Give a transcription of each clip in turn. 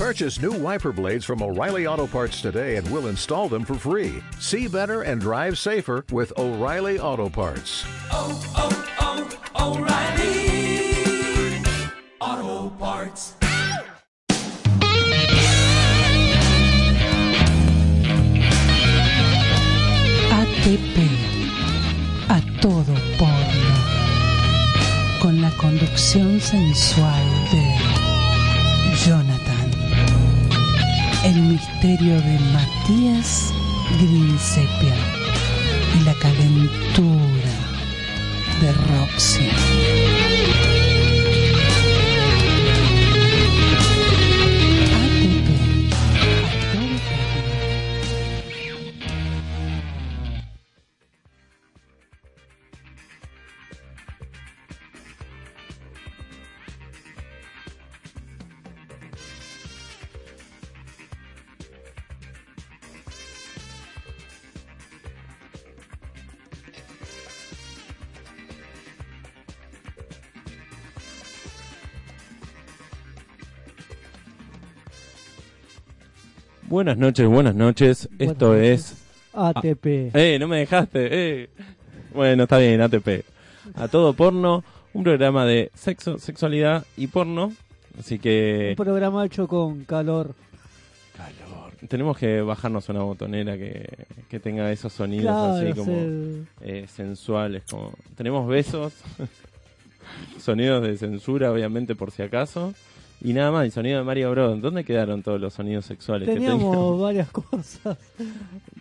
Purchase new wiper blades from O'Reilly Auto Parts today and we'll install them for free. See better and drive safer with O'Reilly Auto Parts. oh, oh, oh O'Reilly Auto Parts. ATP, a todo porno, con la conducción sensual misterio de Matías Grinsepia y la calentura de Roxy. Buenas noches, buenas noches. Esto es. ATP. ¡Eh! No me dejaste. ¡Eh! Bueno, está bien, ATP. A todo porno, un programa de sexo, sexualidad y porno. Así que. Un programa hecho con calor. Calor. Tenemos que bajarnos una botonera que, que tenga esos sonidos Claro, así como eh, sensuales. Como... Tenemos besos, sonidos de censura, obviamente, por si acaso. Y nada más, el sonido de Mario Bros. ¿Dónde quedaron todos los sonidos sexuales que Teníamos teníamos? varias cosas.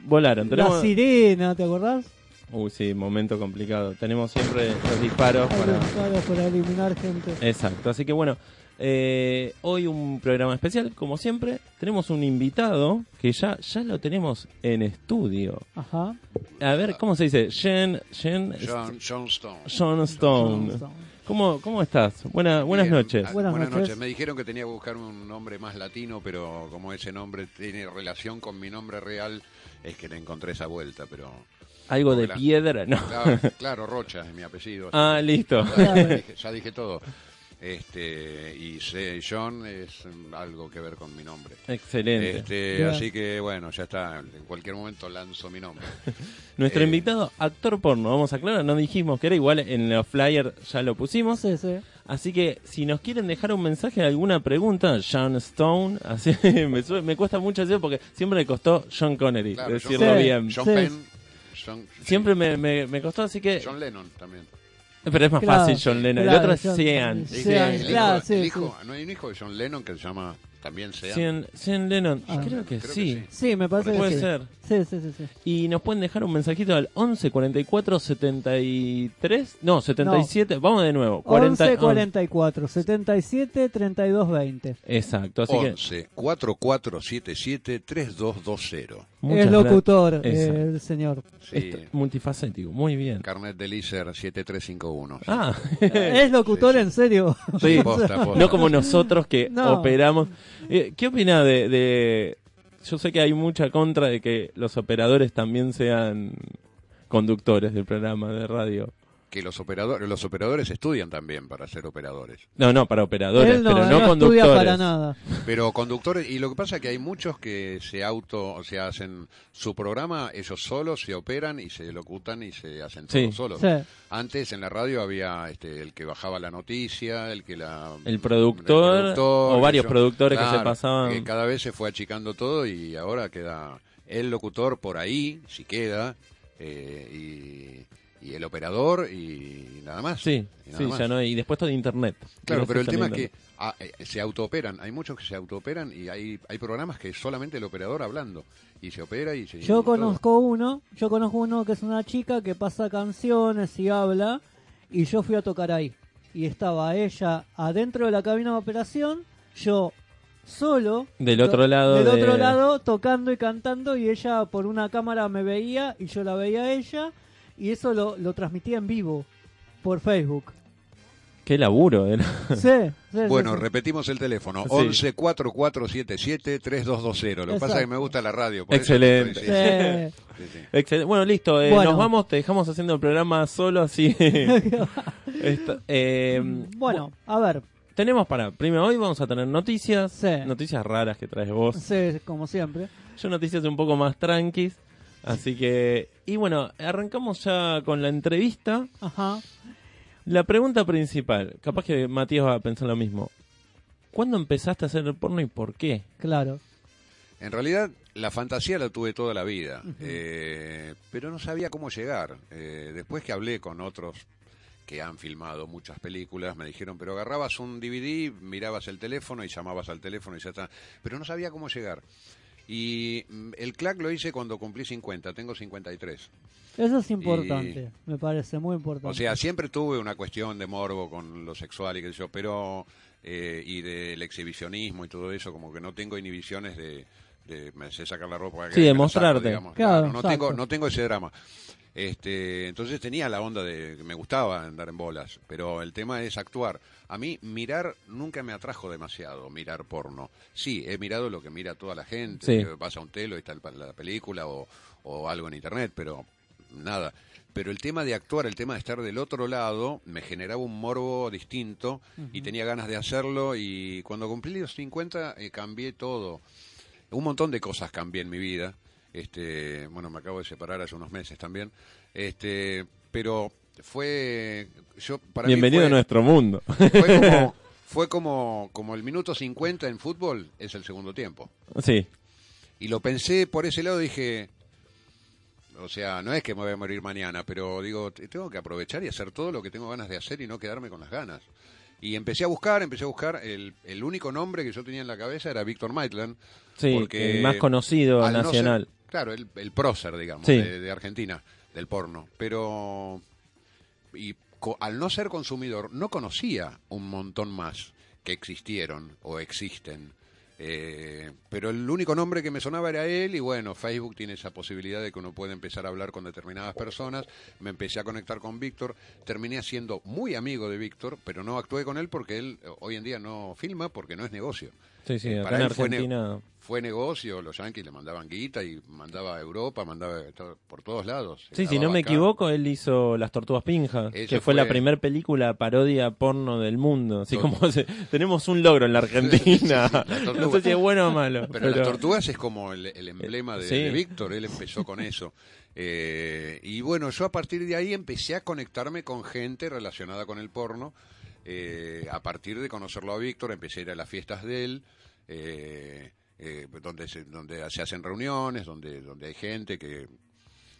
Volaron. La Tenemos... sirena, ¿te acordás? Uy, sí, momento complicado. Tenemos siempre los disparos Hay para... disparos para eliminar gente. Exacto, así que bueno, eh, hoy un programa especial, como siempre. Tenemos un invitado que ya, ya lo tenemos en estudio. Ajá. A ver, ¿cómo se dice? Jen, Jen John, John Stone. John Stone. ¿Cómo, ¿Cómo estás? Buena, buenas Bien. noches. Ah, Buenas Buenas, noches. noches. Me dijeron que tenía que buscar un nombre más latino, pero como ese nombre tiene relación con mi nombre real, es que le encontré esa vuelta, pero... ¿Algo de piedra? No. Claro, claro, Rocha es mi apellido. Ah, listo. Ya, dije, ya dije todo. Este, y John es algo que ver con mi nombre. Excelente. Este, así que bueno, ya está. En cualquier momento lanzo mi nombre. Nuestro eh, invitado, actor porno, vamos a aclarar, no dijimos que era igual, en los flyers ya lo pusimos. Sí, sí. Así que si nos quieren dejar un mensaje, alguna pregunta, John Stone, así me, sube- me cuesta mucho decir porque siempre me costó John Connery, Claro, decirlo John- bien. John Sí. Penn. John, Siempre me, me, me costó, así que... John Lennon también. Pero es más Claro, fácil John Lennon. claro, el otro es Sean. Sí, Dice, Sí, claro, hijo- sí, el sí. hijo- ¿No hay un hijo de John Lennon que se llama también Sean? Sean, Sean Lennon, Ah. creo que Creo que sí. sí. Sí, me parece que Puede sí. ser. Sí, sí, sí, sí. Y nos pueden dejar un mensajito al 11 44 73. No, 77. Vamos de nuevo. 40, 11 44 77 32 20. Exacto, así que. 11 4477 3220. muchas Es locutor, eh, el señor. Sí. Multifacético, muy bien. Carnet de Licer 7351. Ah, Es locutor en serio. sí. Posta, posta. No como nosotros que No. operamos. Eh, ¿Qué opina de, de.? Yo sé que hay mucha contra de que los operadores también sean conductores del programa de radio. Que los operadores, los operadores estudian también para ser operadores. No, no, para operadores, Él no, pero él no, no conductores. estudia para nada. Pero conductores, y lo que pasa es que hay muchos que se auto, o sea, hacen su programa, ellos solos se operan y se locutan y se hacen todo Sí. solos. Sí. Antes en la radio había este, el que bajaba la noticia, el que la... El productor, o varios productores que se pasaban. que cada vez se fue achicando todo y ahora queda el locutor por ahí, si queda, eh, y, y el operador y nada más. Sí, Y sí, más. ya no hay. Y después todo internet. Claro, pero el tema es que ah, eh, se autooperan. Hay muchos que se autooperan y hay, hay programas que es solamente el operador hablando. Y se opera y se. y Yo todo. conozco uno, yo conozco uno que es una chica que pasa canciones y habla, y yo fui a tocar ahí. Y estaba ella adentro de la cabina de operación, yo solo. Del otro lado Del de- otro lado, tocando y cantando, y ella por una cámara me veía y yo la veía a ella, y eso lo, lo transmitía en vivo por Facebook. Qué laburo. era. Sí, sí, Bueno, sí. repetimos el teléfono: Sí. 11 4477 3220. Lo que pasa es que me gusta la radio. por eso Excelente. estoy- Sí. sí, sí. Excelente. Bueno, listo. eh, Bueno. Nos vamos, te dejamos haciendo el programa solo así. Esto, eh, Bueno, a ver, tenemos para. Primero, hoy vamos a tener noticias. Sí. Noticias raras que traes vos. Sí, como siempre. Yo noticias un poco más tranquis. Así que. Y bueno, arrancamos ya con la entrevista. Ajá. La pregunta principal. Capaz que Matías va a pensar lo mismo. ¿Cuándo empezaste a hacer porno y por qué? Claro. En realidad, la fantasía la tuve toda la vida, eh, pero no sabía cómo llegar. Eh, después que hablé con otros que han filmado muchas películas, me dijeron, pero agarrabas un DVD, mirabas el teléfono y llamabas al teléfono y ya está. Pero no sabía cómo llegar. Y mm, el clack lo hice cuando cumplí 50, tengo 53. Eso es importante, me parece muy importante. O sea, siempre tuve una cuestión de morbo con lo sexual y qué sé yo, pero eh, y del exhibicionismo y todo eso, como que no tengo inhibiciones de, de me sé sacar la ropa. Sí, que de mostrarte. digamos. Claro, no exacto. tengo no tengo ese drama. Este, entonces tenía la onda de que me gustaba andar en bolas, pero el tema es actuar. A mí mirar nunca me atrajo demasiado, mirar porno. Sí, he mirado lo que mira toda la gente, Sí. que vas a un telo y está la película o, o algo en internet, pero nada. Pero el tema de actuar, el tema de estar del otro lado, me generaba un morbo distinto y tenía ganas de hacerlo y cuando cumplí los 50 eh, cambié todo. Un montón de cosas cambié en mi vida. Este, bueno, me acabo de separar hace unos meses también. Este, pero fue yo para mí Bienvenido fue- a nuestro mundo. fue como fue como como el minuto 50 en fútbol es el segundo tiempo. sí. Y lo pensé por ese lado, dije, o sea, no es que me voy a morir mañana, pero digo, te- tengo que aprovechar y hacer todo lo que tengo ganas de hacer y no quedarme con las ganas. Y empecé a buscar, empecé a buscar, el, el único nombre que yo tenía en la cabeza era Víctor Maitland. Sí, porque el más conocido al no nacional. ser- claro, el, el prócer, digamos, Sí. de, de Argentina, del porno. Pero, y co- al no ser consumidor, no conocía un montón más que existieron o existen. Eh, pero el único nombre que me sonaba era él y bueno, Facebook tiene esa posibilidad de que uno puede empezar a hablar con determinadas personas. Me empecé a conectar con Víctor, terminé siendo muy amigo de Víctor, pero no actué con él porque él eh, hoy en día no filma porque no es negocio. Sí, sí, Eh, para en él Argentina. Fue negocio, los yanquis le mandaban guita y mandaba a Europa, mandaba por todos lados. Sí, si no me equivoco, él hizo Las Tortugas Pinjas, que fue, la fue- primera película parodia porno del mundo. Así Todo. como se- tenemos un logro en la Argentina. Sí, la no sé si es bueno o malo. Pero, las tortugas es como el, el emblema de, Sí. de Víctor, él empezó con eso. Eh, y bueno, yo a partir de ahí empecé a conectarme con gente relacionada con el porno. Eh, a partir de conocerlo a Víctor, empecé a ir a las fiestas de él, eh, eh, donde, se, donde se hacen reuniones, donde, donde hay gente que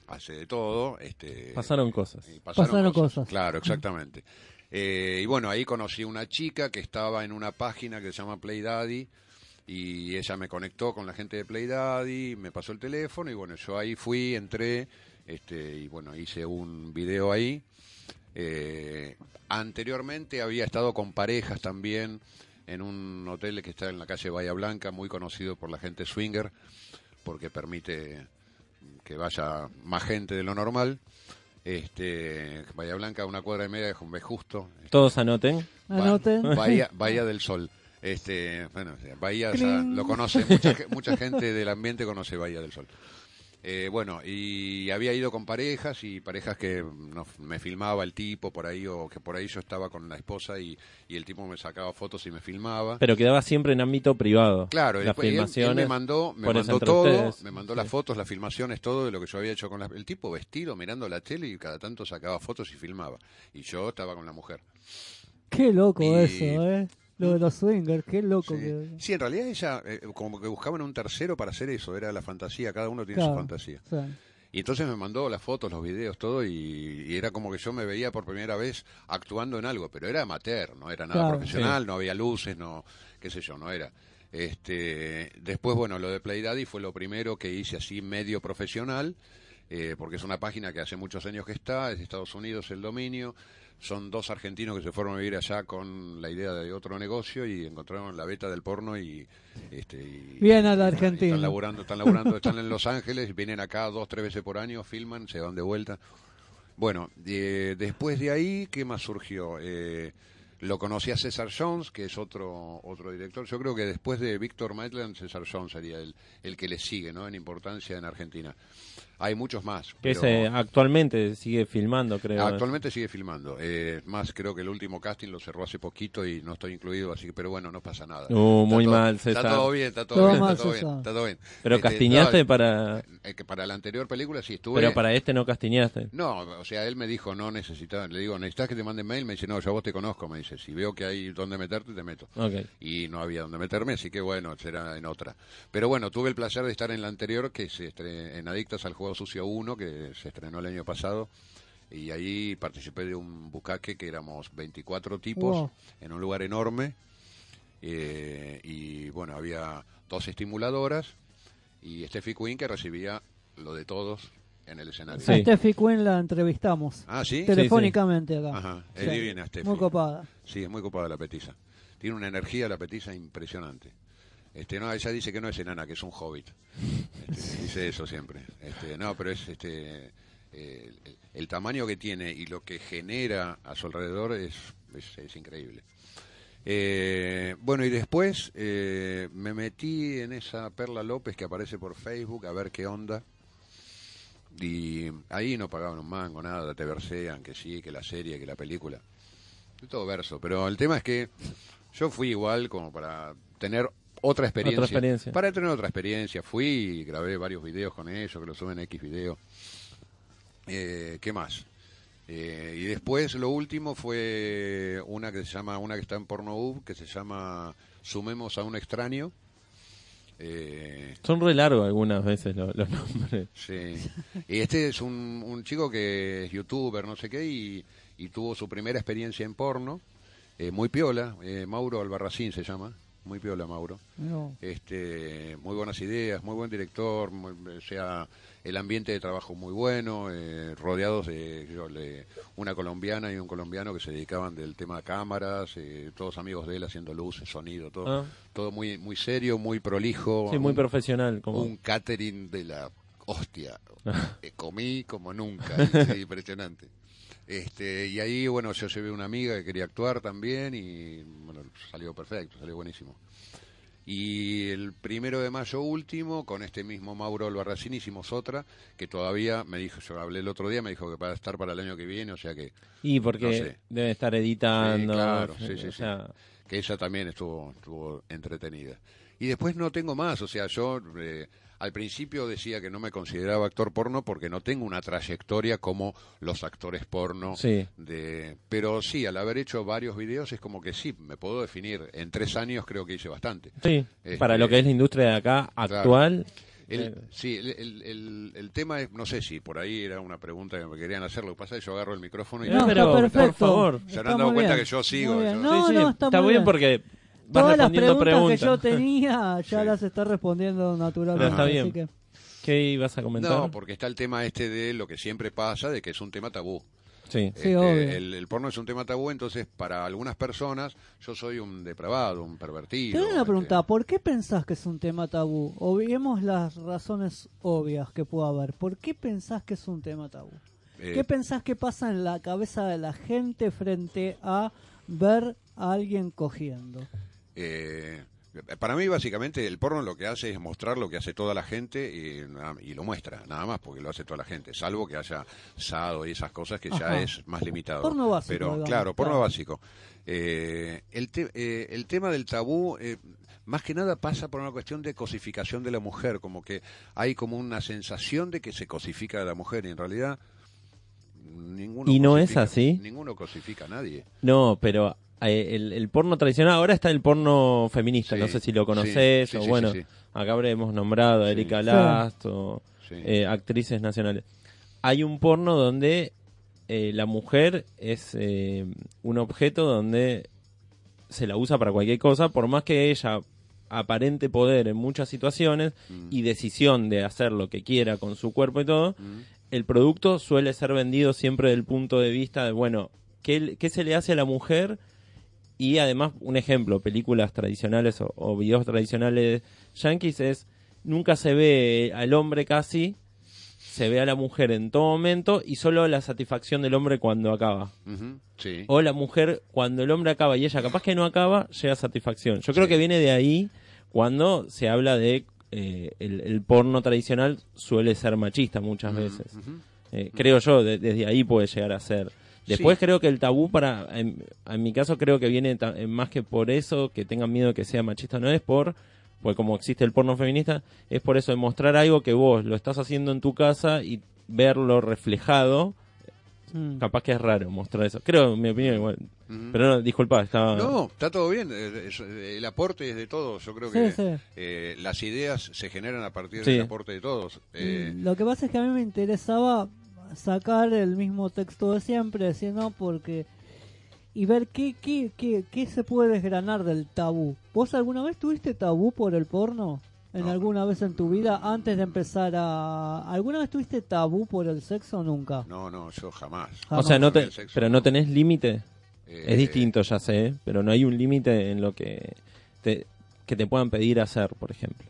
hace de todo. Este, Pasaron cosas. y Pasaron cosas. Claro, exactamente. Eh, y bueno, ahí conocí una chica que estaba en una página que se llama Play Daddy y ella me conectó con la gente de Play Daddy, me pasó el teléfono y bueno, yo ahí fui, entré este, y bueno, hice un video ahí. Eh, anteriormente había estado con parejas también en un hotel que está en la calle Bahía Blanca, muy conocido por la gente swinger, porque permite que vaya más gente de lo normal. Este, Bahía Blanca, una cuadra y media de Jumbé Justo. Todos anoten. Ba- Anoten. Bahía, Bahía del Sol. Este, bueno, o sea, Bahía lo conoce, mucha, mucha gente del ambiente conoce Bahía del Sol. Eh, bueno, y había ido con parejas y parejas que no, me filmaba el tipo por ahí o que por ahí yo estaba con la esposa y, y el tipo me sacaba fotos y me filmaba. Pero quedaba siempre en ámbito privado. Claro, las después él- él, filmaciones. me mandó, me mandó todo, ustedes. me mandó las fotos, las filmaciones, todo de lo que yo había hecho con la, el tipo vestido mirando la tele y cada tanto sacaba fotos y filmaba. Y yo estaba con la mujer. Qué loco Y- eso, ¿eh? Lo de los swingers, qué loco. Sí. que- Sí, en realidad ella eh, como que buscaban un tercero para hacer eso, era la fantasía, cada uno tiene Claro, su fantasía. sí. Y entonces me mandó las fotos, los videos, todo, y, y era como que yo me veía por primera vez actuando en algo, pero era amateur, no era nada Claro. profesional, no había luces, no, qué sé yo, no era. Este, después, bueno, lo de Play Daddy fue lo primero que hice así medio profesional, eh, porque es una página que hace muchos años que está, es de Estados Unidos el dominio, son dos argentinos que se fueron a vivir allá con la idea de otro negocio y encontraron la beta del porno y... Este, y- Bien a la Argentina. Están laburando, están laburando, están en Los Ángeles, vienen acá dos, tres veces por año, filman, se van de vuelta. Bueno, eh, después de ahí, ¿qué más surgió? Eh, Lo conocí a César Jones, que es otro otro director. Yo creo que después de Víctor Maitland, César Jones sería el, el que le sigue, ¿no? En importancia en Argentina. Hay muchos más. Que pero- se, actualmente sigue filmando, creo. Actualmente sigue filmando. Eh, más, creo que el último casting lo cerró hace poquito y no estoy incluido, así que, pero bueno, no pasa nada. Uh, Está muy todo- mal, César. Está todo bien, está todo, Todo bien, mal, está todo bien, está todo bien. Pero Este, castiñaste no, para... eh, que para la anterior película sí estuve. Pero para este no castiñaste. No, o sea, él me dijo, no necesitaba, le digo, ¿necesitas que te manden mail? Me dice, no, yo a vos te conozco, me dice, si veo que hay donde meterte, te meto. Ok. Y no había donde meterme, así que bueno, será en otra. Pero bueno, tuve el placer de estar en la anterior, que se estre- en Adictas al Juego Sucio 1, que se estrenó el año pasado. Y ahí participé de un bucaque que éramos 24 tipos Wow. en un lugar enorme. eh, y bueno, había dos estimuladoras y Steffi Quinn que recibía lo de todos en el escenario. Sí. A Steffi Quinn la entrevistamos. Ah, sí. Telefónicamente acá. Ajá, es Sí. divina Steffi. Muy copada. Sí, es muy copada la petiza. Tiene una energía la petiza impresionante. Este, no, ella dice que no es enana, que es un hobbit. Este, dice eso siempre. Este, no, pero es este eh, el, el tamaño que tiene y lo que genera a su alrededor es, es, es increíble. Eh, bueno, y después eh, me metí en esa Perla López que aparece por Facebook a ver qué onda. Y ahí no pagaban un mango, nada, te versean, que sí, que la serie, que la película. De todo verso. Pero el tema es que yo fui igual como para tener otra experiencia. Otra experiencia. Para tener otra experiencia. Fui y grabé varios videos con ellos, que lo suben en X video. Eh, ¿Qué más? Eh, y después lo último fue una que se llama, una que está en Pornhub, que se llama Sumemos a un extraño. Eh, Son re largos algunas veces lo- los, nombres. Sí. Y este es un, un chico que es youtuber, no sé qué, y, y tuvo su primera experiencia en porno. eh, muy piola, eh, Mauro Albarracín se llama. Muy piola, Mauro. No. Este, muy buenas ideas, muy buen director, muy- o sea, el ambiente de trabajo muy bueno, eh, rodeados de yo, le- una colombiana y un colombiano que se dedicaban del tema de cámaras, eh, todos amigos de él haciendo luces, sonido, todo, Ah. todo muy muy serio, muy prolijo. Sí, muy un- profesional. Como... un catering de la hostia. Eh, comí como nunca, impresionante. Este, y ahí, bueno, yo llevé una amiga que quería actuar también y, bueno, salió perfecto, salió buenísimo. Y el primero de mayo último, con este mismo Mauro Albarracín, hicimos otra que todavía me dijo, yo hablé el otro día, me dijo que para estar para el año que viene, o sea que, Y porque No sé. debe estar editando. Sí, claro, sí, sí, o sí. que ella también estuvo, estuvo entretenida. Y después no tengo más, o sea, yo eh, al principio decía que no me consideraba actor porno porque no tengo una trayectoria como los actores porno. Sí. De, pero sí, al haber hecho varios videos es como que sí, me puedo definir. En tres años creo que hice bastante. Sí, Este, para lo que es la industria de acá actual. El- eh, sí, el, el- el- el tema es, no sé si por ahí era una pregunta que me querían hacer, lo que pasa es que yo agarro el micrófono y No, No, pero, está por perfecto. favor. Se han dado cuenta bien. que yo sigo, yo- No, Sí, sí, no, está, muy bien bien. porque vas Todas las preguntas, preguntas. que yo tenía ya Sí. las está respondiendo naturalmente. Pero está así bien. que- ¿Qué ibas a comentar? No, porque está el tema este de lo que siempre pasa, de que es un tema tabú. Sí. Sí, Este, obvio. el, el porno es un tema tabú, entonces para algunas personas yo soy un depravado, un pervertido. Te doy una este, pregunta, ¿por qué pensás que es un tema tabú? Obviemos las razones obvias que pueda haber. ¿Por qué pensás que es un tema tabú? eh, ¿Qué pensás que pasa en la cabeza de la gente frente a ver a alguien cogiendo? Eh, para mí básicamente el porno lo que hace es mostrar lo que hace toda la gente y, nada- y lo muestra, nada más, porque lo hace toda la gente, salvo que haya sado y esas cosas que ya es más limitado. Porno básico, Pero digamos, claro, porno claro. básico. Eh, el, te- eh, el tema del tabú... eh, más que nada pasa por una cuestión de cosificación de la mujer, como que hay como una sensación de que se cosifica a la mujer y en realidad ninguno ¿Y no es así? Ninguno cosifica a nadie. No, pero el, el porno tradicional, ahora está el porno feminista, Sí, no sé si lo conoces, sí, o bueno, acá habremos nombrado a. Erika. Last o eh, actrices nacionales. Hay un porno donde eh, la mujer es eh, un objeto donde se la usa para cualquier cosa, por más que ella aparente poder en muchas situaciones Mm. y decisión de hacer lo que quiera con su cuerpo y todo, el producto suele ser vendido siempre del punto de vista de, bueno, ¿qué, qué se le hace a la mujer? Y además, un ejemplo, películas tradicionales o, o videos tradicionales yankees es, nunca se ve al hombre casi se ve a la mujer en todo momento y solo la satisfacción del hombre cuando acaba. Sí. O la mujer cuando el hombre acaba y ella capaz que no acaba, llega a satisfacción. Yo creo Sí. que viene de ahí cuando se habla de eh, el, el porno tradicional suele ser machista muchas veces. Eh, creo yo, de- desde ahí puede llegar a ser. Después Sí. creo que el tabú para, en, en mi caso creo que viene ta- más que por eso, que tengan miedo que sea machista, no es por, pues como existe el porno feminista, es por eso de mostrar algo que vos lo estás haciendo en tu casa y verlo reflejado, Mm. capaz que es raro mostrar eso. Creo, en mi opinión, igual. Pero no, disculpa, estaba... No, está todo bien. El aporte es de todos. Yo creo Sí, que sí. eh, las ideas se generan a partir Sí. del aporte de todos. Eh, Mm, Lo que pasa es que a mí me interesaba sacar el mismo texto de siempre, decir, no, porque... Y ver qué, qué, qué, qué se puede desgranar del tabú. ¿Vos alguna vez tuviste tabú por el porno? ¿En No. alguna vez en tu vida antes de empezar a... ¿Alguna vez tuviste tabú por el sexo o nunca? no, no, yo jamás. o sea, no te, sexo pero no tenés límite. Eh, Es distinto, ya sé, pero no hay un límite en lo que te, que te puedan pedir hacer, por ejemplo.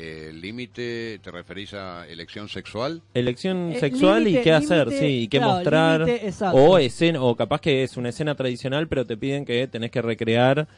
Eh, ¿El límite te referís a elección sexual? Elección Eh, sexual y qué hacer, sí, y qué claro, mostrar. exacto. O escena, o capaz que es una escena tradicional, pero te piden que tenés que recrear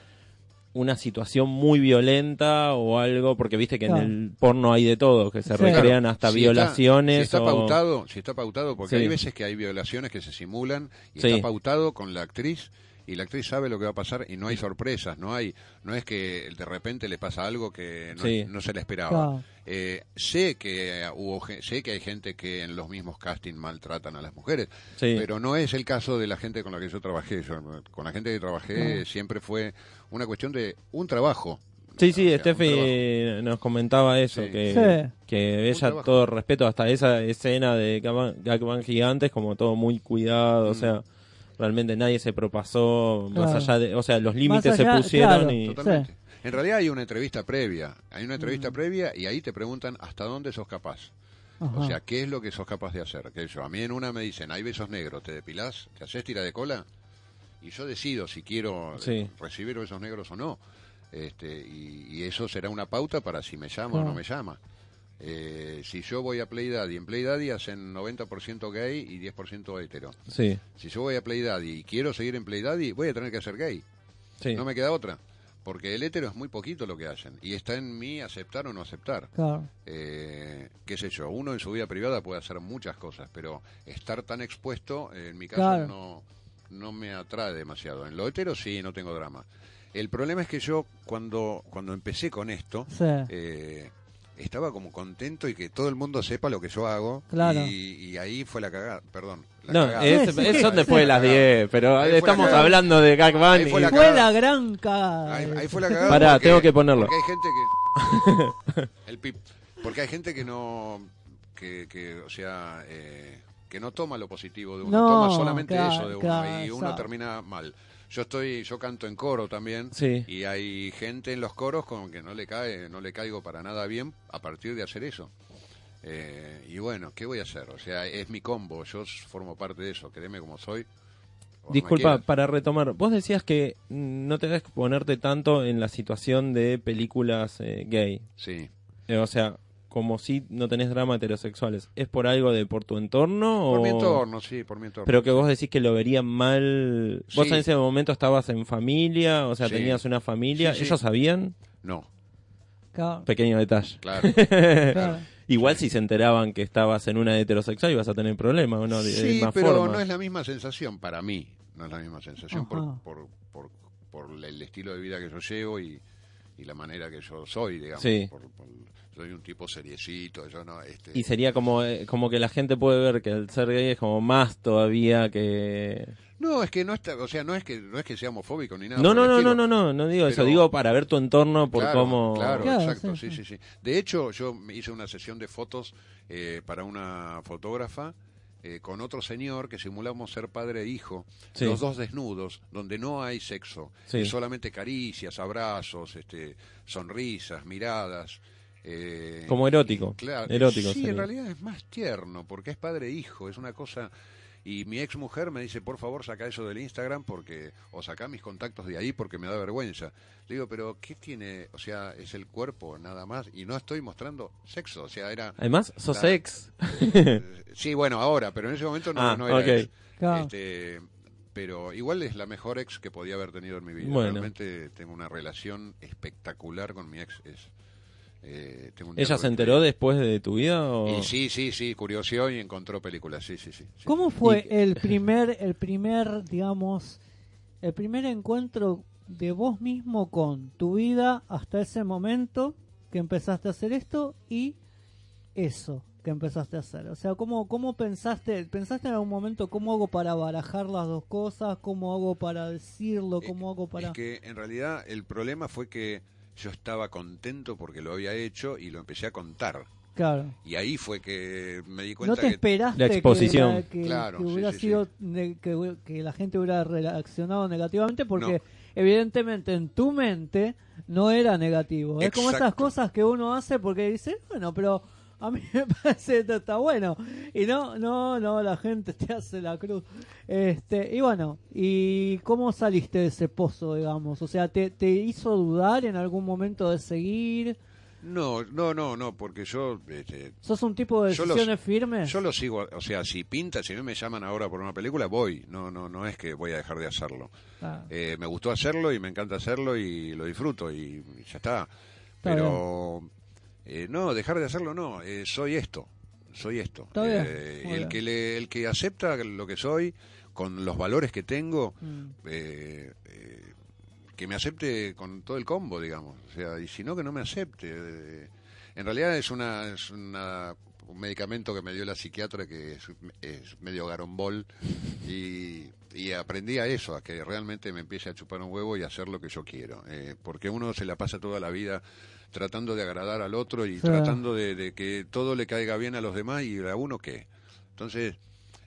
una situación muy violenta o algo, porque viste que Claro. en el porno hay de todo, que se Sí. recrean Claro, hasta si violaciones. Está, si está o- pautado, si está pautado, porque Sí. hay veces que hay violaciones que se simulan y Sí. está pautado con la actriz y la actriz sabe lo que va a pasar y no hay sorpresas, no hay, no es que de repente le pasa algo que no, Sí. no se le esperaba. Claro. Eh, sé que hubo, ge- sé que hay gente que en los mismos castings maltratan a las mujeres, Sí. pero no es el caso de la gente con la que yo trabajé. Yo, con la gente que trabajé siempre fue una cuestión de un trabajo. Sí, sí, O sea. Steffi nos comentaba eso, Sí. que, Sí. que ella, todo respeto, hasta esa escena de Gag Gag Bang Gigantes, como todo muy cuidado, Mm. o sea, realmente nadie se propasó, más allá de, o sea, los límites allá, se pusieron claro. y... Totalmente. En realidad hay una entrevista previa, hay una Mm. entrevista previa y ahí te preguntan hasta dónde sos capaz. Ajá. O sea, ¿qué es lo que sos capaz de hacer? Que yo, a mí en una me dicen, hay besos negros, ¿te depilás? ¿Te haces tira de cola? Y yo decido si quiero eh, Sí. recibir besos negros o no. Este, y, y eso será una pauta para si me llama o no me llama. Eh, si yo voy a Play Daddy, en Play Daddy hacen 90% gay y 10% hetero. Sí, Si yo voy a Play Daddy y quiero seguir en Play Daddy, voy a tener que ser gay. sí. No me queda otra. Porque el hetero es muy poquito lo que hacen. Y está en mí aceptar o no aceptar. Claro. Eh, qué sé yo, uno en su vida privada puede hacer muchas cosas, pero estar tan expuesto, en mi caso, Claro. no, no me atrae demasiado. En lo hetero sí, no tengo drama. El problema es que yo, cuando, cuando empecé con esto, Sí. eh, estaba como contento y que todo el mundo sepa lo que yo hago. Claro. Y, y ahí fue la cagada, perdón. la No, cagada. es, Sí, sí. es- son después de las 10, pero estamos hablando de Gag Bang Ahí fue y- la Fue la gran cagada. Ahí, ahí fue la cagada. Pará, porque- tengo que ponerlo. Porque hay gente que. el pip. Porque hay gente que no. Que, que o sea. eh, que no toma lo positivo de uno, No, toma solamente claro, eso de uno claro, y uno exacto. termina mal. Yo estoy, yo canto en coro también Sí. y hay gente en los coros con que no le cae, no le caigo para nada bien a partir de hacer eso. Eh, y bueno, ¿qué voy a hacer? O sea, es mi combo, yo formo parte de eso, créeme como soy. no Disculpa, para retomar, vos decías que no te debes ponerte tanto en la situación de películas eh, gay. Sí. Eh, o sea, como si no tenés drama heterosexuales. ¿Es por algo de por tu entorno? Por o... mi entorno, sí, por mi entorno. Pero que vos decís que lo verían mal. Vos en ese momento estabas en familia, o sea, Sí. tenías una familia. Sí, sí. ¿Ellos sabían? No, Claro. Pequeño detalle. claro. Claro. Igual si se enteraban que estabas en una heterosexual ibas a tener problemas, ¿o no? De, de Sí, pero forma. no es la misma sensación para mí. No es la misma sensación por, por, por, por el estilo de vida que yo llevo y, y la manera que yo soy, digamos. Sí. Por- por- soy un tipo seriecito, yo no... Este, Y sería como, eh, como que la gente puede ver que el ser gay es como más todavía que... No, es que no está, o sea, no es que no es que sea homofóbico ni nada. No, no, no, no, no, no, no digo eso, digo para ver tu entorno por claro, cómo... Claro, Claro, exacto, sí, sí, sí. sí, sí. De hecho, yo me hice una sesión de fotos eh, para una fotógrafa eh, con otro señor que simulamos ser padre e hijo, Sí. los dos desnudos, donde no hay sexo, Sí. es solamente caricias, abrazos, este, sonrisas, miradas. eh, Como erótico, Claro, erótico sí, en realidad es más tierno, porque es padre e hijo, es una cosa... Y mi ex mujer me dice, por favor, saca eso del Instagram porque o saca mis contactos de ahí porque me da vergüenza. Le digo, pero ¿qué tiene? O sea, es el cuerpo nada más y no estoy mostrando sexo. O sea, era... Además, sos Claro. ex. Eh, sí, bueno, ahora, pero en ese momento no, Ah, no era ok. ex. Claro. Este, pero igual es la mejor ex que podía haber tenido en mi vida. Bueno. Realmente tengo una relación espectacular con mi ex. Es, eh, tengo un ¿Ella se enteró después de tu vida? O... Y sí, sí, sí, curioseó y encontró películas, sí, sí, sí. sí. ¿Cómo fue Y- el primer, el primer, digamos, el primer encuentro de vos mismo con tu vida hasta ese momento que empezaste a hacer esto y eso que empezaste a hacer? O sea, ¿cómo, cómo pensaste, pensaste en algún momento cómo hago para barajar las dos cosas, cómo hago para decirlo, cómo hago para... Es que en realidad el problema fue que yo estaba contento porque lo había hecho y lo empecé a contar. Claro. Y ahí fue que me di No cuenta te que... esperaste La exposición. que, la- que- Claro, que sí, hubiera sí, sido ne- que, que la gente hubiera reaccionado negativamente porque evidentemente en tu mente no era negativo. Es como esas cosas que uno hace porque dice, bueno, pero a mí me parece que esto está bueno. Y no, no, no, la gente te hace la cruz. Este, y bueno, ¿y cómo saliste de ese pozo, digamos? O sea, ¿te, te hizo dudar en algún momento de seguir? No, no, no, no, porque yo... este, ¿Sos un tipo de Yo los- decisiones firmes? Yo lo sigo, o sea, si pinta, si a mí me llaman ahora por una película, voy. No, no, no es que voy a dejar de hacerlo. Ah. Eh, me gustó hacerlo y me encanta hacerlo y lo disfruto y ya está. Está Pero eh, no, dejar de hacerlo no. eh, soy esto, soy esto. Eh, el que le, el que acepta lo que soy con los valores que tengo. Mm. eh, eh, que me acepte con todo el combo, digamos. O sea, y si no, que no me acepte. En realidad es una, es una un medicamento que me dio la psiquiatra que es, es medio garombol y, y aprendí a eso, a que realmente me empiece a chupar un huevo y hacer lo que yo quiero. Eh, porque uno se la pasa toda la vida tratando de agradar al otro y Sí. tratando de, de que todo le caiga bien a los demás y a uno qué. Entonces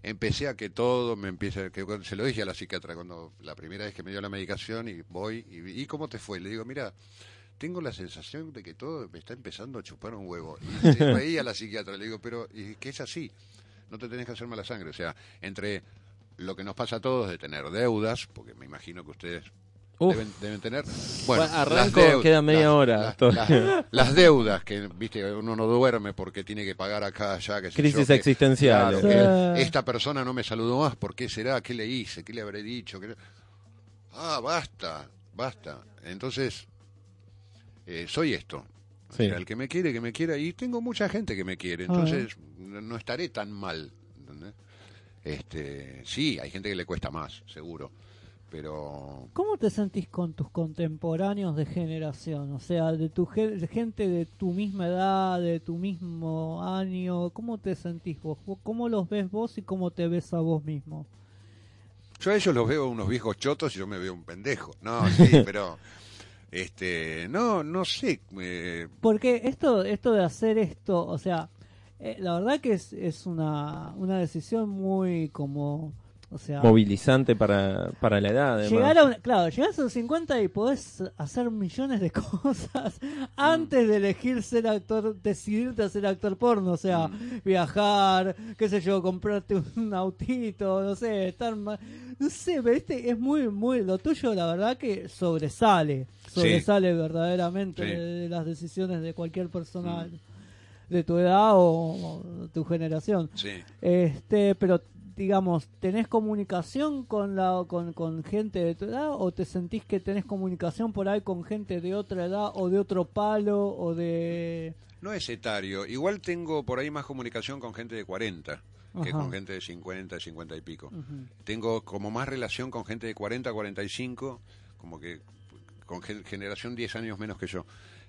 empecé a que todo me empiece, que se lo dije a la psiquiatra cuando la primera vez que me dio la medicación y voy y, ¿y cómo te fue? Le digo, mira, tengo la sensación de que todo me está empezando a chupar un huevo. Y se reía la psiquiatra, le digo, pero ¿y que es así? No te tenés que hacer mala sangre. O sea, entre lo que nos pasa a todos de tener deudas, porque me imagino que ustedes. Deben, deben tener. Bueno, Bueno, arranco, las queda media las- hora las- todavía. las- las deudas que, viste, uno no duerme porque tiene que pagar acá, allá. Que Crisis yo, que- existenciales. claro, que Sí. esta persona no me saludó más, ¿por qué será? ¿Qué le hice? ¿Qué le habré dicho? ¿Qué le- Ah, basta, basta. Entonces, eh, soy esto. Sí. el que me quiere, que me quiera. Y tengo mucha gente que me quiere, Ah, entonces no no estaré tan mal. ¿entendés? Este, sí, hay gente que le cuesta más, seguro. Pero ¿Cómo te sentís con tus contemporáneos de generación? O sea, de tu ge- gente de tu misma edad, de tu mismo año. ¿Cómo te sentís vos? ¿Vos- ¿Cómo los ves vos y cómo te ves a vos mismo? yo a ellos los veo unos viejos chotos y yo me veo un pendejo. No, sí, pero este, no, no sé. eh, Porque esto, esto de hacer esto, o sea, eh, la verdad que es, es una, una decisión muy como, o sea, Movilizante para, para la edad, además. Llegar a una- claro, llegás a los 50 y podés hacer millones de cosas antes de elegir ser actor, decidirte a ser actor porno, o sea, viajar, qué sé yo, comprarte un autito, no sé, estar más, no sé, pero este es muy, muy, lo tuyo la verdad que sobresale, sobresale verdaderamente Sí. de, de las decisiones de cualquier persona de tu edad o, o tu generación. sí. Este, pero digamos, ¿tenés comunicación con la con, con gente de tu edad o te sentís que tenés comunicación por ahí con gente de otra edad o de otro palo o de No es etario. Igual tengo por ahí más comunicación con gente de 40 que Ajá. con gente de 50, 50 y pico. Tengo como más relación con gente de 40, 45, como que con gen- generación 10 años menos que yo.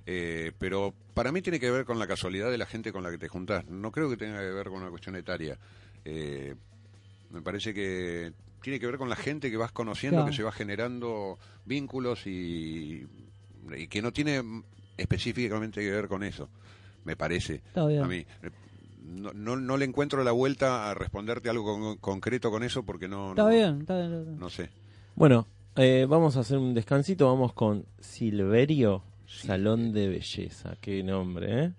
Eh, pero para mí tiene que ver con la casualidad de la gente con la que te juntás. No creo que tenga que ver con una cuestión etaria. Eh, me parece que tiene que ver con la gente que vas conociendo, Claro. que se va generando vínculos y, y que no tiene específicamente que ver con eso, me parece. Está bien. A mí. No, no, no le encuentro la vuelta a responderte algo con- concreto con eso porque no, Está no, bien, está bien, está bien. no sé. Bueno, eh, vamos a hacer un descansito. Vamos con Silverio, Salón de Belleza. Qué nombre, ¿eh?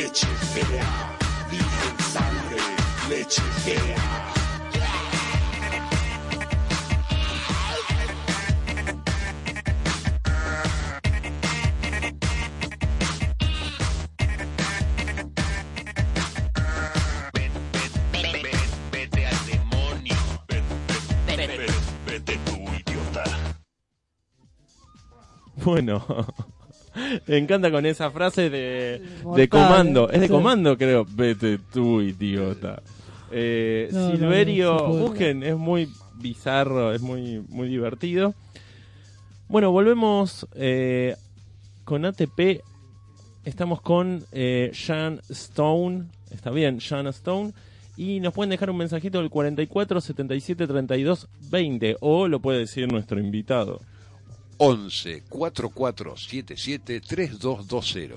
Leche fea. Virgen sangre, leche fea. Bueno, me encanta con esa frase de, de comando. Es de comando, creo. Vete tú, idiota. Eh, No, Silverio, no busquen, es muy bizarro, es muy, muy divertido. Bueno, volvemos eh, con ATP. Estamos con eh, Sean Stone. Está bien, Sean Stone. Y nos pueden dejar un mensajito del 44 77 32 20. O lo puede decir nuestro invitado. 11 4477 3220.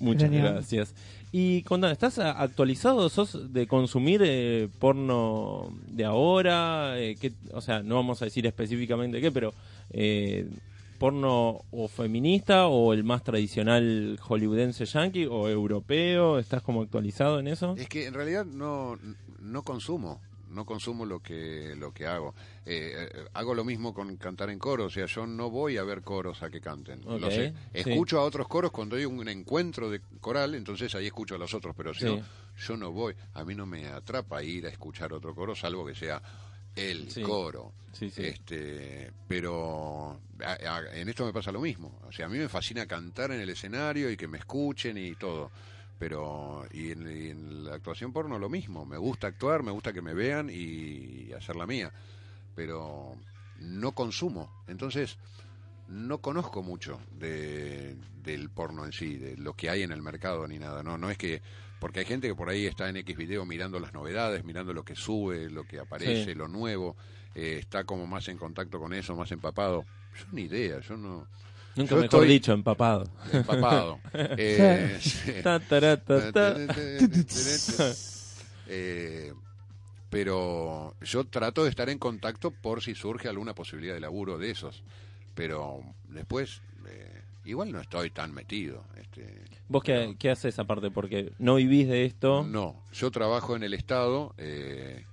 Muchas Genial. gracias. Y contame, ¿estás actualizado? ¿Sos de consumir eh, porno de ahora? Eh, ¿qué- o sea, no vamos a decir específicamente qué, pero eh, porno o feminista o el más tradicional hollywoodense yankee o europeo. ¿Estás como actualizado en eso? Es que en realidad no, no consumo, no consumo lo que, lo que hago. Eh, eh, hago lo mismo con cantar en coro, o sea, yo no voy a ver coros a que canten. Lo sé. sí. Escucho a otros coros cuando hay un encuentro de coral, entonces ahí escucho a los otros, pero si Sí. no, yo no voy. A mí no me atrapa ir a escuchar otro coro, salvo que sea el Sí. coro. Sí, sí. Este, pero a- a- en esto me pasa lo mismo. O sea, a mí me fascina cantar en el escenario y que me escuchen y todo. Pero y en, y en la actuación porno lo mismo. Me gusta actuar, me gusta que me vean y, hacer la mía. Pero no consumo. Entonces, no conozco mucho de, del porno en sí, de lo que hay en el mercado ni nada. No, no es que porque hay gente que por ahí está en X video mirando las novedades, mirando lo que sube, lo que aparece, Sí. lo nuevo, eh, está como más en contacto con eso, más empapado. Yo ni idea, yo no. Nunca Yo mejor estoy- dicho, empapado. empapado. Eh. Eh, pero yo trato de estar en contacto por si surge alguna posibilidad de laburo de esos. Pero después, eh, igual no estoy tan metido. Este, ¿Vos qué, qué haces aparte? Porque no vivís de esto. no, yo trabajo en el Estado eh,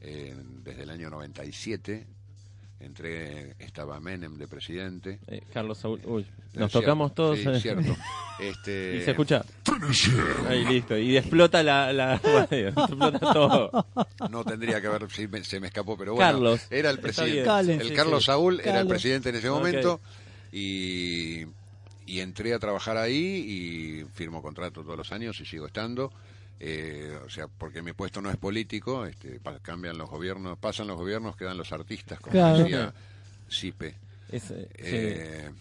en- desde el año 97. Entré, estaba Menem de presidente. Eh, Carlos Saúl. Uy, Es nos cierto, tocamos todos. sí, eh. cierto. Este, Y se escucha. Ahí listo. Y explota la, la radio. explota todo. No tendría que haber, sí, me- se me escapó, pero bueno. Carlos. Era el presidente. Calen. El Sí, Carlos sí. Saúl era el presidente en ese momento y, y entré a trabajar ahí y firmo contrato todos los años y sigo estando. Eh, o sea, porque mi puesto no es político, este, pa- cambian los gobiernos, pasan los gobiernos, quedan los artistas, como Claro. decía Sipe. Es, eh, sí.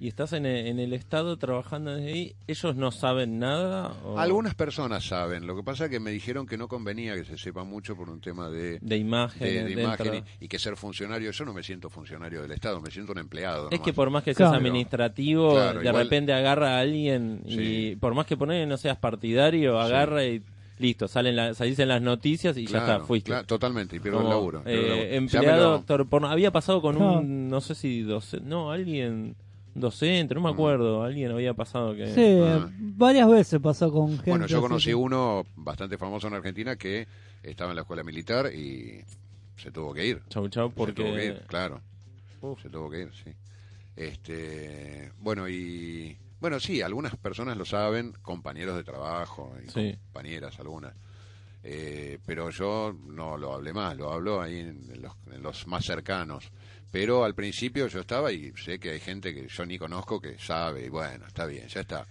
Y estás en el, en el estado trabajando desde ahí. ¿Ellos no saben nada? o- Algunas personas saben, lo que pasa es que me dijeron que no convenía que se sepa mucho por un tema de, De imagen. de, imagen y, y que ser funcionario, yo no me siento funcionario del Estado, me siento un empleado. Es nomás. que por más que seas Claro. administrativo, Claro, de igual- repente agarra a alguien y Sí. por más que poner no seas partidario, agarra y listo, salen la, salís en las noticias y ya está, fuiste. claro, totalmente, y pierdo el laburo. pierdo el eh, laburo. Empleado, lo-. Había pasado con No. un, no sé si docente, no, alguien docente, no me acuerdo, alguien había pasado que... Sí, Ah. varias veces pasó con gente. Bueno, yo conocí que- uno bastante famoso en Argentina que estaba en la escuela militar y se tuvo que ir. Chau, chau, Se tuvo que porque... ir, claro. Uf. Se tuvo que ir, sí. Este, bueno, y bueno, sí, algunas personas lo saben, compañeros de trabajo y Sí. compañeras algunas. Eh, pero yo no lo hablé más, lo hablo ahí en los, en los más cercanos. Pero al principio yo estaba y sé que hay gente que yo ni conozco que sabe, y bueno, está bien, ya está,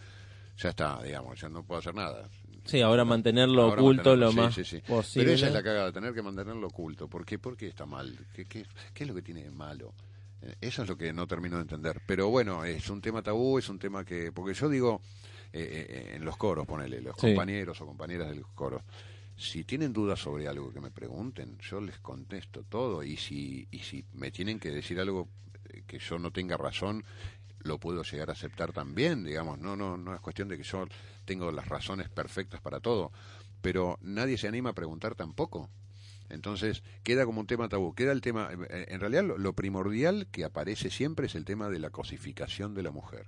ya está, digamos, yo no puedo hacer nada. Sí, ahora mantenerlo Ahora oculto mantenerlo, lo más sí, sí. posible. Pero esa es la cagada, tener que mantenerlo oculto. ¿Por qué? ¿Por qué está mal? ¿Qué, qué, qué es lo que tiene de malo? Eh, Eso es lo que no termino de entender. Pero bueno, es un tema tabú, es un tema que... Porque yo digo, eh, eh, en los coros, ponele, los compañeros o compañeras del coro, si tienen dudas sobre algo que me pregunten, yo les contesto todo. Y si, y si me tienen que decir algo eh, que yo no tenga razón, lo puedo llegar a aceptar también, digamos, no, no, no es cuestión de que yo tengo las razones perfectas para todo, pero nadie se anima a preguntar tampoco. Entonces queda como un tema tabú, queda el tema, eh, en realidad lo, lo primordial que aparece siempre es el tema de la cosificación de la mujer.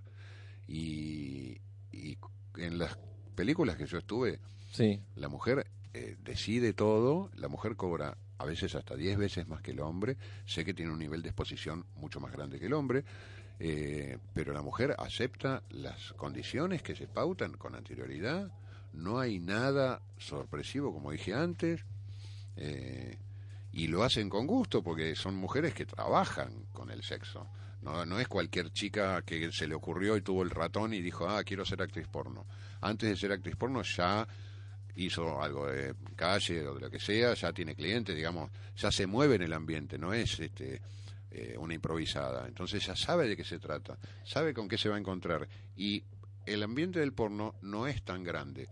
Y, y en las películas que yo estuve, Sí, la mujer eh, decide todo, la mujer cobra a veces hasta 10 veces más que el hombre, sé que tiene un nivel de exposición mucho más grande que el hombre, eh, pero la mujer acepta las condiciones que se pautan con anterioridad, no hay nada sorpresivo como dije antes, eh, y lo hacen con gusto porque son mujeres que trabajan con el sexo. No, no es cualquier chica que se le ocurrió y tuvo el ratón y dijo, ah, quiero ser actriz porno. Antes de ser actriz porno ya hizo algo de calle o de lo que sea, ya tiene clientes, digamos, ya se mueve en el ambiente, no es este eh, una improvisada. Entonces ya sabe de qué se trata, sabe con qué se va a encontrar. Y el ambiente del porno no es tan grande.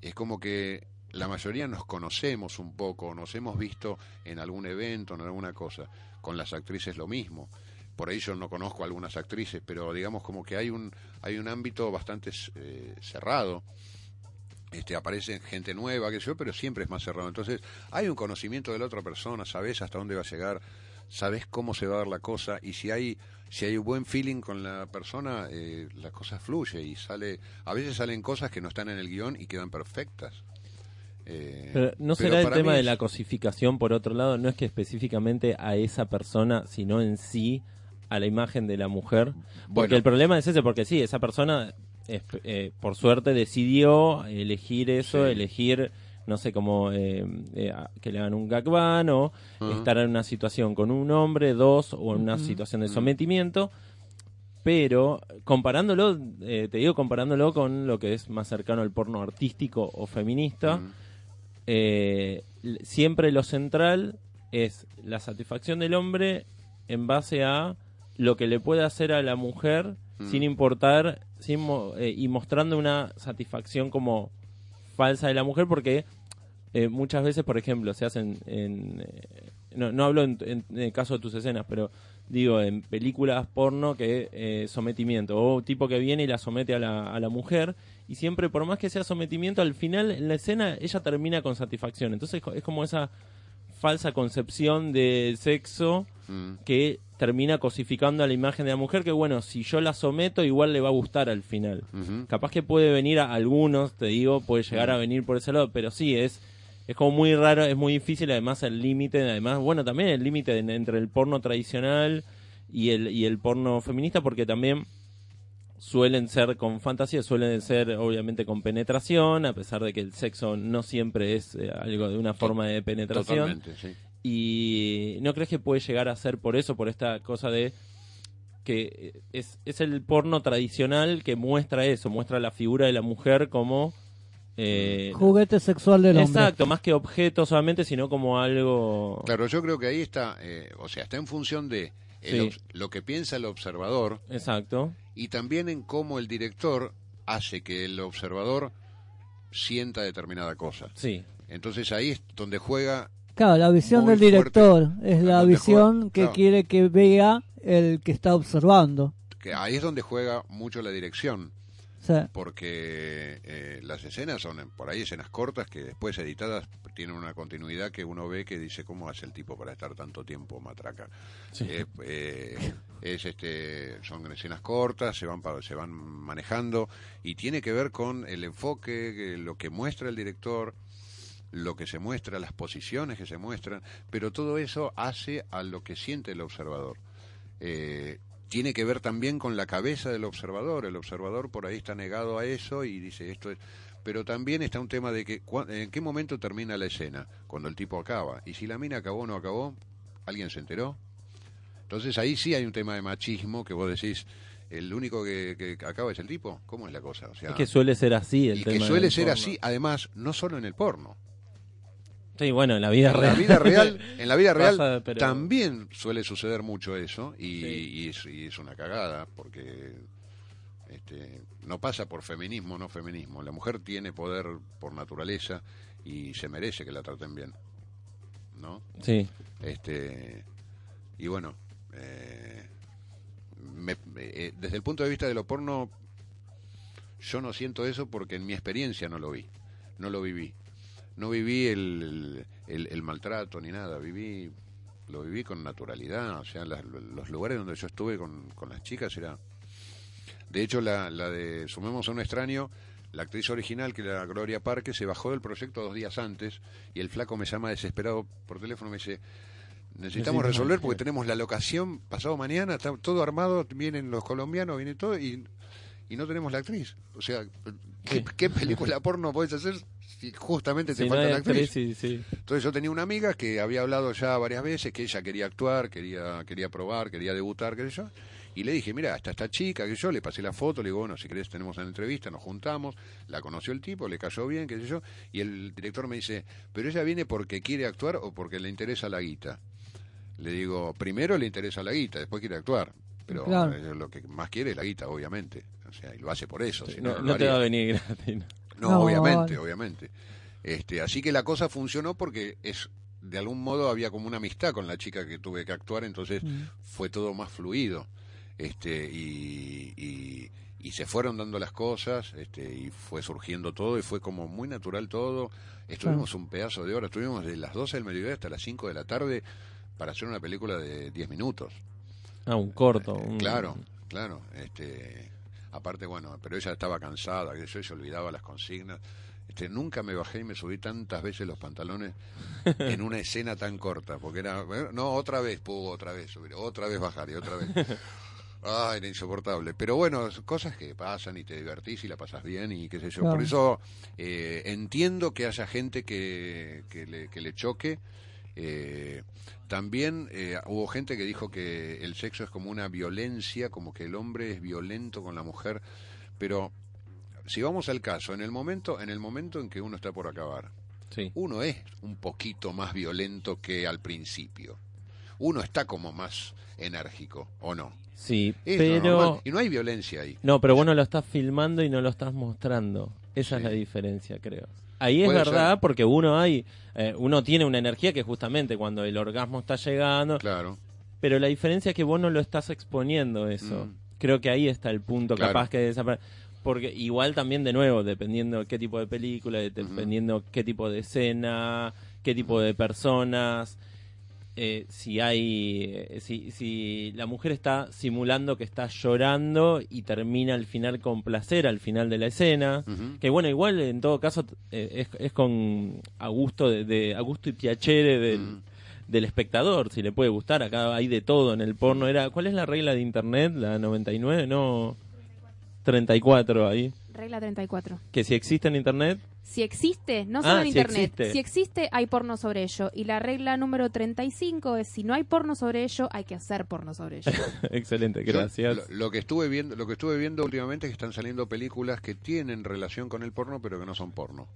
Es como que la mayoría nos conocemos un poco, nos hemos visto en algún evento, en alguna cosa. Con las actrices lo mismo. Por ahí yo no conozco a algunas actrices, pero digamos como que hay un, hay un ámbito bastante eh, cerrado este, aparece gente nueva, que yo, pero siempre es más cerrado. Entonces, hay un conocimiento de la otra persona, sabes hasta dónde va a llegar, sabes cómo se va a dar la cosa, y si hay, si hay un buen feeling con la persona, eh, la cosa fluye y sale, a veces salen cosas que no están en el guion y quedan perfectas. Eh, Pero no pero será el tema de la cosificación, por otro lado, no es que específicamente a esa persona, sino en sí a la imagen de la mujer. Porque Bueno. el problema es ese, porque sí, esa persona, eh, por suerte, decidió elegir eso, Sí. elegir, no sé, como eh, eh, que le hagan un gagban o estar en una situación con un hombre, dos, o en una situación de sometimiento. Pero comparándolo, eh, te digo comparándolo con lo que es más cercano al porno artístico o feminista, eh, siempre lo central es la satisfacción del hombre en base a lo que le puede hacer a la mujer Mm. sin importar sin mo- eh, y mostrando una satisfacción como falsa de la mujer porque eh, muchas veces por ejemplo se hacen en, eh, no, no hablo en, en- en el caso de tus escenas pero digo, en películas porno que eh, sometimiento, o tipo que viene y la somete a la, a la mujer, y siempre, por más que sea sometimiento, al final en la escena ella termina con satisfacción. Entonces es como esa falsa concepción del sexo Mm. que termina cosificando a la imagen de la mujer, que bueno, si yo la someto, igual le va a gustar al final. Capaz que puede venir a algunos, te digo, puede llegar a venir por ese lado, pero sí, es, es como muy raro, es muy difícil, además el límite, además, bueno, también el límite en- entre el porno tradicional y el, y el porno feminista, porque también suelen ser con fantasía, suelen ser obviamente con penetración, a pesar de que el sexo no siempre es eh, algo de una forma de penetración. Totalmente, sí. Y no crees que puede llegar a ser por eso, por esta cosa de que es, es el porno tradicional que muestra eso, muestra la figura de la mujer como... eh, Juguete sexual del hombre. exacto, más que objeto solamente, sino como algo... Claro, yo creo que ahí está, eh, o sea, está en función de el Sí. obs- lo que piensa el observador Exacto. y también en cómo el director hace que el observador sienta determinada cosa. Sí, Entonces ahí es donde juega Claro, la visión del director es la visión juega- que claro. quiere que vea el que está observando. que ahí es donde juega mucho la dirección, porque eh, las escenas son por ahí escenas cortas que después editadas tienen una continuidad que uno ve que dice cómo hace el tipo para estar tanto tiempo matraca. Sí. Eh, eh, es este son escenas cortas, se van pa- se van manejando y tiene que ver con el enfoque, que lo que muestra el director, lo que se muestra, las posiciones que se muestran, pero todo eso hace a lo que siente el observador. Eh, tiene que ver también con la cabeza del observador. El observador por ahí está negado a eso y dice esto es. Pero también está un tema de que en qué momento termina la escena, cuando el tipo acaba. Y si la mina acabó o no acabó, ¿alguien se enteró? Entonces ahí sí hay un tema de machismo que vos decís, el único que, que acaba es el tipo. ¿Cómo es la cosa? O sea, es que suele ser así el y que tema suele del ser porno. así, además, no solo en el porno. Sí, bueno, en la vida En la real. vida real, en la vida real Pasa, pero- también suele suceder mucho eso y, Sí. y es, y es una cagada porque este, no pasa por feminismo o no feminismo. La mujer tiene poder por naturaleza y se merece que la traten bien, ¿no? Sí, Este y bueno, eh, me- eh, desde el punto de vista de lo porno, yo no siento eso porque en mi experiencia no lo vi, no lo viví, no viví el, el, el maltrato ni nada, viví lo viví con naturalidad, o sea, las- los lugares donde yo estuve con, con las chicas era, de hecho la, la de sumemos a un extraño, la actriz original, que era Gloria Parque, se bajó del proyecto dos días antes y el flaco me llama desesperado por teléfono y me dice, necesitamos resolver porque que- tenemos la locación pasado mañana, está todo armado, vienen los colombianos, viene todo y, y no tenemos la actriz. O sea, ¿qué, película porno podés hacer justamente te Si falta la actriz? actriz, sí, sí. Entonces yo tenía una amiga que había hablado ya varias veces, que ella quería actuar, quería, quería probar, quería debutar, qué sé yo. Y le dije, mira, hasta esta chica, que yo, le pasé la foto, le digo, bueno, si querés tenemos una entrevista, nos juntamos, la conoció el tipo, le cayó bien, qué sé yo. Y el director me dice, pero ella viene porque quiere actuar o porque le interesa la guita. Le digo, primero le interesa la guita, después quiere actuar. Pero Claro. eh, lo que más quiere es la guita, obviamente. O sea, y lo hace por eso. si No, no, no lo te va a venir gratis. ¿No? Obviamente, obviamente. Este, así que la cosa funcionó porque es de algún modo había como una amistad con la chica que tuve que actuar, entonces Mm. fue todo más fluido. Este, y, y, y se fueron dando las cosas, este, y fue surgiendo todo, y fue como muy natural todo. Estuvimos un pedazo de hora, estuvimos de las 12 del mediodía hasta las 5 de la tarde para hacer una película de 10 minutos. Ah, un corto. Eh, un- Claro, claro. Este, aparte, bueno, pero ella estaba cansada, que yo, se olvidaba las consignas. Este, nunca me bajé y me subí tantas veces los pantalones en una escena tan corta, porque era, bueno, no, otra vez, pudo otra vez subir, otra vez bajar y otra vez. Ay, era insoportable. Pero bueno, cosas que pasan y te divertís y la pasas bien y qué sé yo. Por eso eh, entiendo que haya gente que, que, le, que le choque. Eh, también eh, hubo gente que dijo que el sexo es como una violencia, como que el hombre es violento con la mujer. Pero si vamos al caso, en el momento, en el momento en que uno está por acabar, Sí. uno es un poquito más violento que al principio. Uno está como más enérgico, ¿o no? Sí, Es pero... Y no hay violencia ahí. No, pero vos no lo estás filmando y no lo estás mostrando. Esa es la diferencia, creo. Ahí es verdad ser. porque uno hay, eh, uno tiene una energía que justamente cuando el orgasmo está llegando, Claro. Pero la diferencia es que vos no lo estás exponiendo eso. Mm. Creo que ahí está el punto, Claro. capaz que desaparece. Porque igual también, de nuevo, dependiendo qué tipo de película, de- dependiendo qué tipo de escena, qué tipo de personas, eh, si hay, eh, si, si la mujer está simulando que está llorando y termina al final con placer al final de la escena, que bueno, igual en todo caso eh, es, es con a gusto de, de a gusto y piacere del, del espectador, si le puede gustar, acá hay de todo en el porno. Era, ¿cuál es la regla de internet? La 99, no 34 ahí. Regla 34. Que si existe en internet, Si existe, no solo Ah, en si internet, existe. si existe, hay porno sobre ello. Y la regla número 35 es: si no hay porno sobre ello, hay que hacer porno sobre ello. excelente, Yo, gracias. Lo, lo que estuve viendo, lo que estuve viendo últimamente es que están saliendo películas que tienen relación con el porno, pero que no son porno.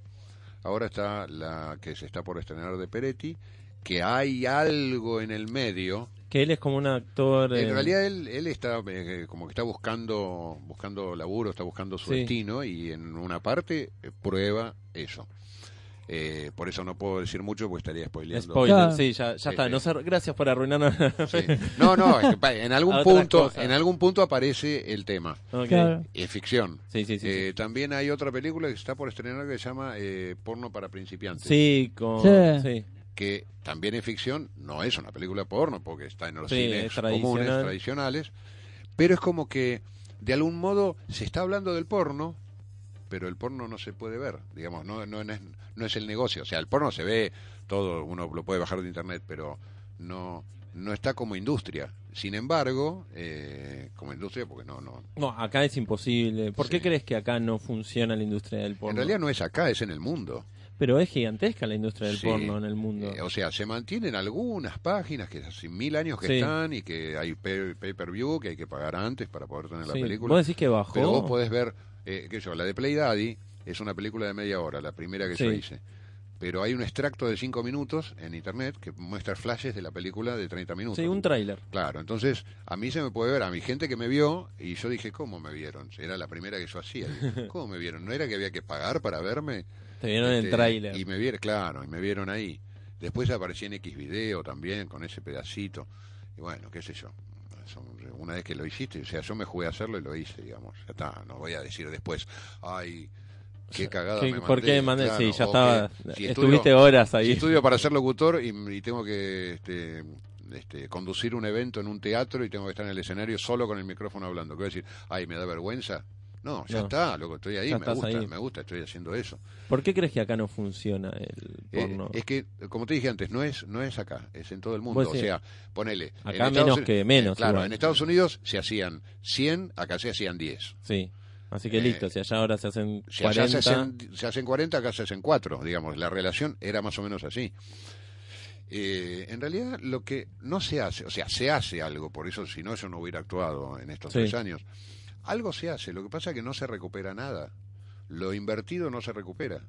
Ahora está la que se está por estrenar de Peretti, que hay algo en el medio. Que él es como un actor. En eh, realidad él, él está eh, como que está buscando buscando laburo, está buscando su Sí. destino y en una parte eh, prueba eso. Eh, por eso no puedo decir mucho porque estaría spoileando. Spoiler, Claro. sí, ya, está. sí. No sé, gracias por arruinarnos. Sí. No, no, es que, en algún punto, cosas. en algún punto aparece el tema. Ok. Claro. Es ficción. Sí, sí, sí. Eh, sí. También hay otra película que está por estrenar que se llama eh, Porno para principiantes. Sí, con. Sí. Que también es ficción, no es una película porno porque está en los Sí, cines tradicional. comunes, tradicionales. Pero es como que de algún modo se está hablando del porno, pero el porno no se puede ver. Digamos, no, no, es, no es el negocio. O sea, el porno se ve todo, uno lo puede bajar de internet, pero no, no está como industria. Sin embargo, eh, como industria, porque no, no. No, acá es imposible. ¿Por qué crees que acá no funciona la industria del porno? En realidad no es acá, es en el mundo. Pero es gigantesca la industria del Sí. porno en el mundo. Eh, o sea, se mantienen algunas páginas que hace mil años que Sí. están y que hay pay, per view que hay que pagar antes para poder tener la película. ¿Vos decís que bajó? Pero vos podés ver, eh, qué sé yo, la de Play Daddy es una película de media hora, la primera que yo hice. Pero hay un extracto de cinco minutos en internet que muestra flashes de la película de 30 minutos. Sí, un tráiler. Claro, entonces a mí se me puede ver, a mi gente que me vio, y yo dije, ¿cómo me vieron? Era la primera que yo hacía. ¿Cómo me vieron? ¿No era que había que pagar para verme? Te vieron el Este, tráiler. Y me vieron, claro, y me vieron ahí. Después aparecí en X video también con ese pedacito. Y bueno, qué sé yo. Una vez que lo hiciste, o sea, yo me jugué a hacerlo y lo hice, digamos. Ya está, no voy a decir después, ay, qué cagada ¿Qué- me mandé. ¿Por qué mandé? Claro, sí, ya estaba. que si Estuviste estudio- horas ahí. si estudio para ser locutor y, y tengo que este, este, conducir un evento en un teatro y tengo que estar en el escenario solo con el micrófono hablando. ¿Qué voy a decir? Ay, me da vergüenza. No, ya No. está, loco, estoy ahí, Ya me gusta, ahí. me gusta, estoy haciendo eso. ¿Por qué crees que acá no funciona el Eh, porno? es que, como te dije antes, no es no es acá, es en todo el mundo. O sea, ponele. Acá menos que menos, eh, claro, igual. en Estados Unidos se hacían 100, acá se hacían 10. Sí. Así que Eh, listo, si allá ahora se hacen Si allá 40. se hacen, se hacen 40, acá se hacen 4, digamos. La relación era más o menos así. Eh, en realidad, lo que no se hace, o sea, se hace algo, por eso si no, yo no hubiera actuado en estos Sí. tres años. Algo se hace, lo que pasa es que no se recupera nada. Lo invertido no se recupera.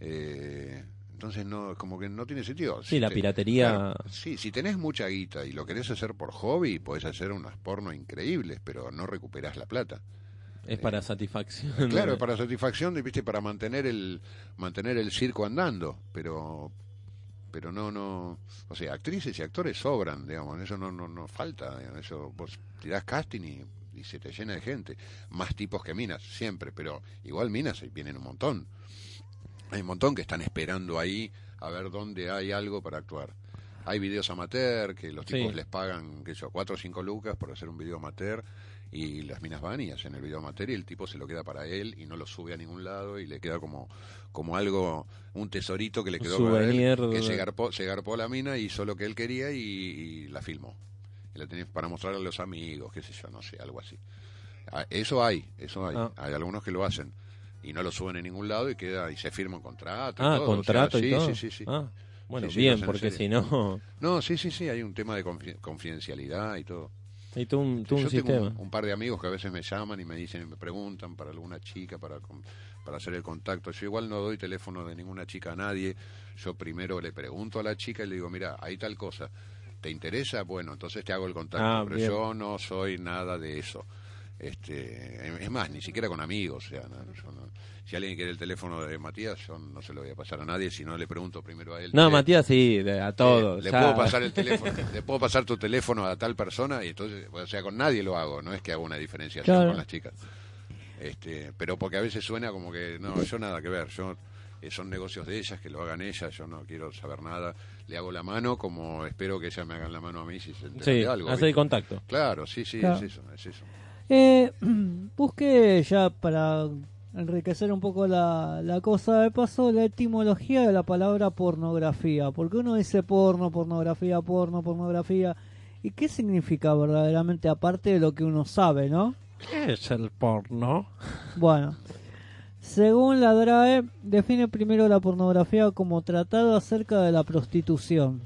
Eh, entonces, no como que no tiene sentido. Sí, Si la te- piratería. Claro, sí, si tenés mucha guita y lo querés hacer por hobby, podés hacer unos porno increíbles, pero no recuperás la plata. Es para satisfacción. Claro, para satisfacción, viste, para mantener el mantener el circo andando, pero pero no no, o sea, actrices y actores sobran, digamos, eso no no no falta, eso vos tirás casting y, y se te llena de gente, más tipos que minas siempre, pero igual minas ahí vienen un montón. Hay un montón que están esperando ahí a ver dónde hay algo para actuar. Hay videos amateur que los tipos Sí. les pagan, qué sé yo, 4 o 5 lucas por hacer un video amateur y las minas van y hacen el video amateur y el tipo se lo queda para él y no lo sube a ningún lado y le queda como como algo, un tesorito que le quedó para él, que se garpó, se garpó la mina, hizo lo que él quería y, y la filmó. Y la tenía para mostrarle a los amigos, qué sé yo, no sé, algo así. Ah, Eso hay, eso hay. Ah. Hay algunos que lo hacen y no lo suben en ningún lado y queda y se firma un contrato. y Ah, todo, o sea, contrato sí, y todo. Sí, sí, sí. Ah, bueno, Sí, bien, porque si no. No, sí, sí, sí, hay un tema de confi- confidencialidad y todo. Hay todo un, un Yo tengo sistema. un, un par de amigos que a veces me llaman y me dicen y me preguntan para alguna chica, para, para hacer el contacto. Yo igual no doy teléfono de ninguna chica a nadie. Yo primero le pregunto a la chica y le digo, mira, hay tal cosa. ¿Te interesa? Bueno, entonces te hago el contacto. Ah, pero bien. yo no soy nada de eso. Este, es más, ni siquiera con amigos. O sea, no, yo no- si alguien quiere el teléfono de Matías, yo no se lo voy a pasar a nadie, si no le pregunto primero a él. No, Matías sí, de- a todos. eh, le ya. puedo pasar el teléfono, le puedo pasar tu teléfono a tal persona y entonces, o sea, con nadie lo hago, no es que hago una diferenciación Claro. con las chicas. Este, pero porque a veces suena como que no, yo nada que ver, yo eh, son negocios de ellas, que lo hagan ellas, yo no quiero saber nada, le hago la mano como espero que ellas me hagan la mano a mí si se Sí, de algo. contacto. Claro, sí, sí, Claro. es eso, es eso. Eh, busqué ya para enriquecer un poco la, la cosa de paso la etimología de la palabra pornografía. Porque uno dice porno, pornografía, porno, pornografía. ¿Y qué significa verdaderamente aparte de lo que uno sabe, no? ¿Qué es el porno? Bueno, según la DRAE, define primero la pornografía como tratado acerca de la prostitución,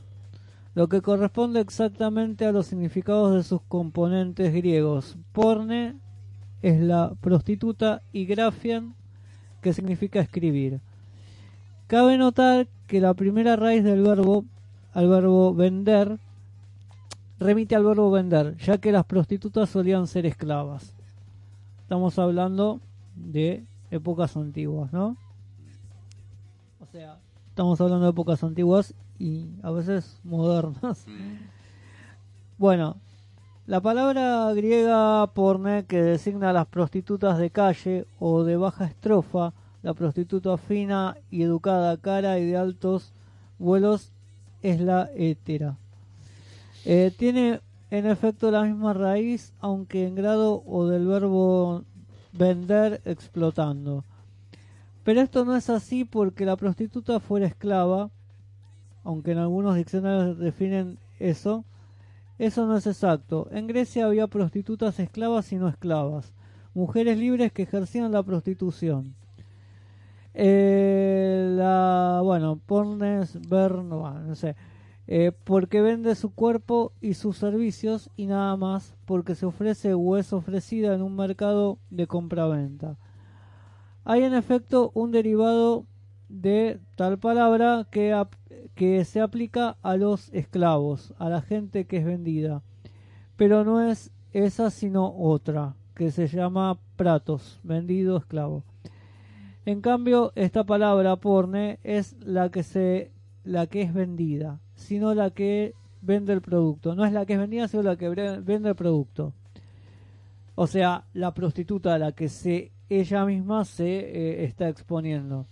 lo que corresponde exactamente a los significados de sus componentes griegos. Porne es la prostituta y grafian, que significa escribir. Cabe notar que la primera raíz del verbo, al verbo vender, remite al verbo vender, ya que las prostitutas solían ser esclavas. Estamos hablando de épocas antiguas, ¿no? O sea, estamos hablando de épocas antiguas y a veces modernas. Bueno, la palabra griega porne que designa a las prostitutas de calle o de baja estrofa, la prostituta fina y educada cara y de altos vuelos es la hétera. Eh, tiene en efecto la misma raíz, aunque en grado o del verbo vender explotando. Pero esto no es así porque la prostituta fuera esclava, aunque en algunos diccionarios definen eso, eso no es exacto. En Grecia había prostitutas esclavas y no esclavas, mujeres libres que ejercían la prostitución. Eh, la, bueno, pornes, ver, no, va, no sé. Eh, porque vende su cuerpo y sus servicios y nada más porque se ofrece o es ofrecida en un mercado de compraventa. Hay en efecto un derivado de tal palabra que, se aplica a los esclavos, a la gente que es vendida, pero no es esa sino otra, que se llama pratos, vendido esclavo. En cambio, esta palabra porne es la que se la que es vendida, sino la que vende el producto. No es la que es vendida, sino la que vende el producto. O sea, la prostituta a la que se ella misma se eh, está exponiendo.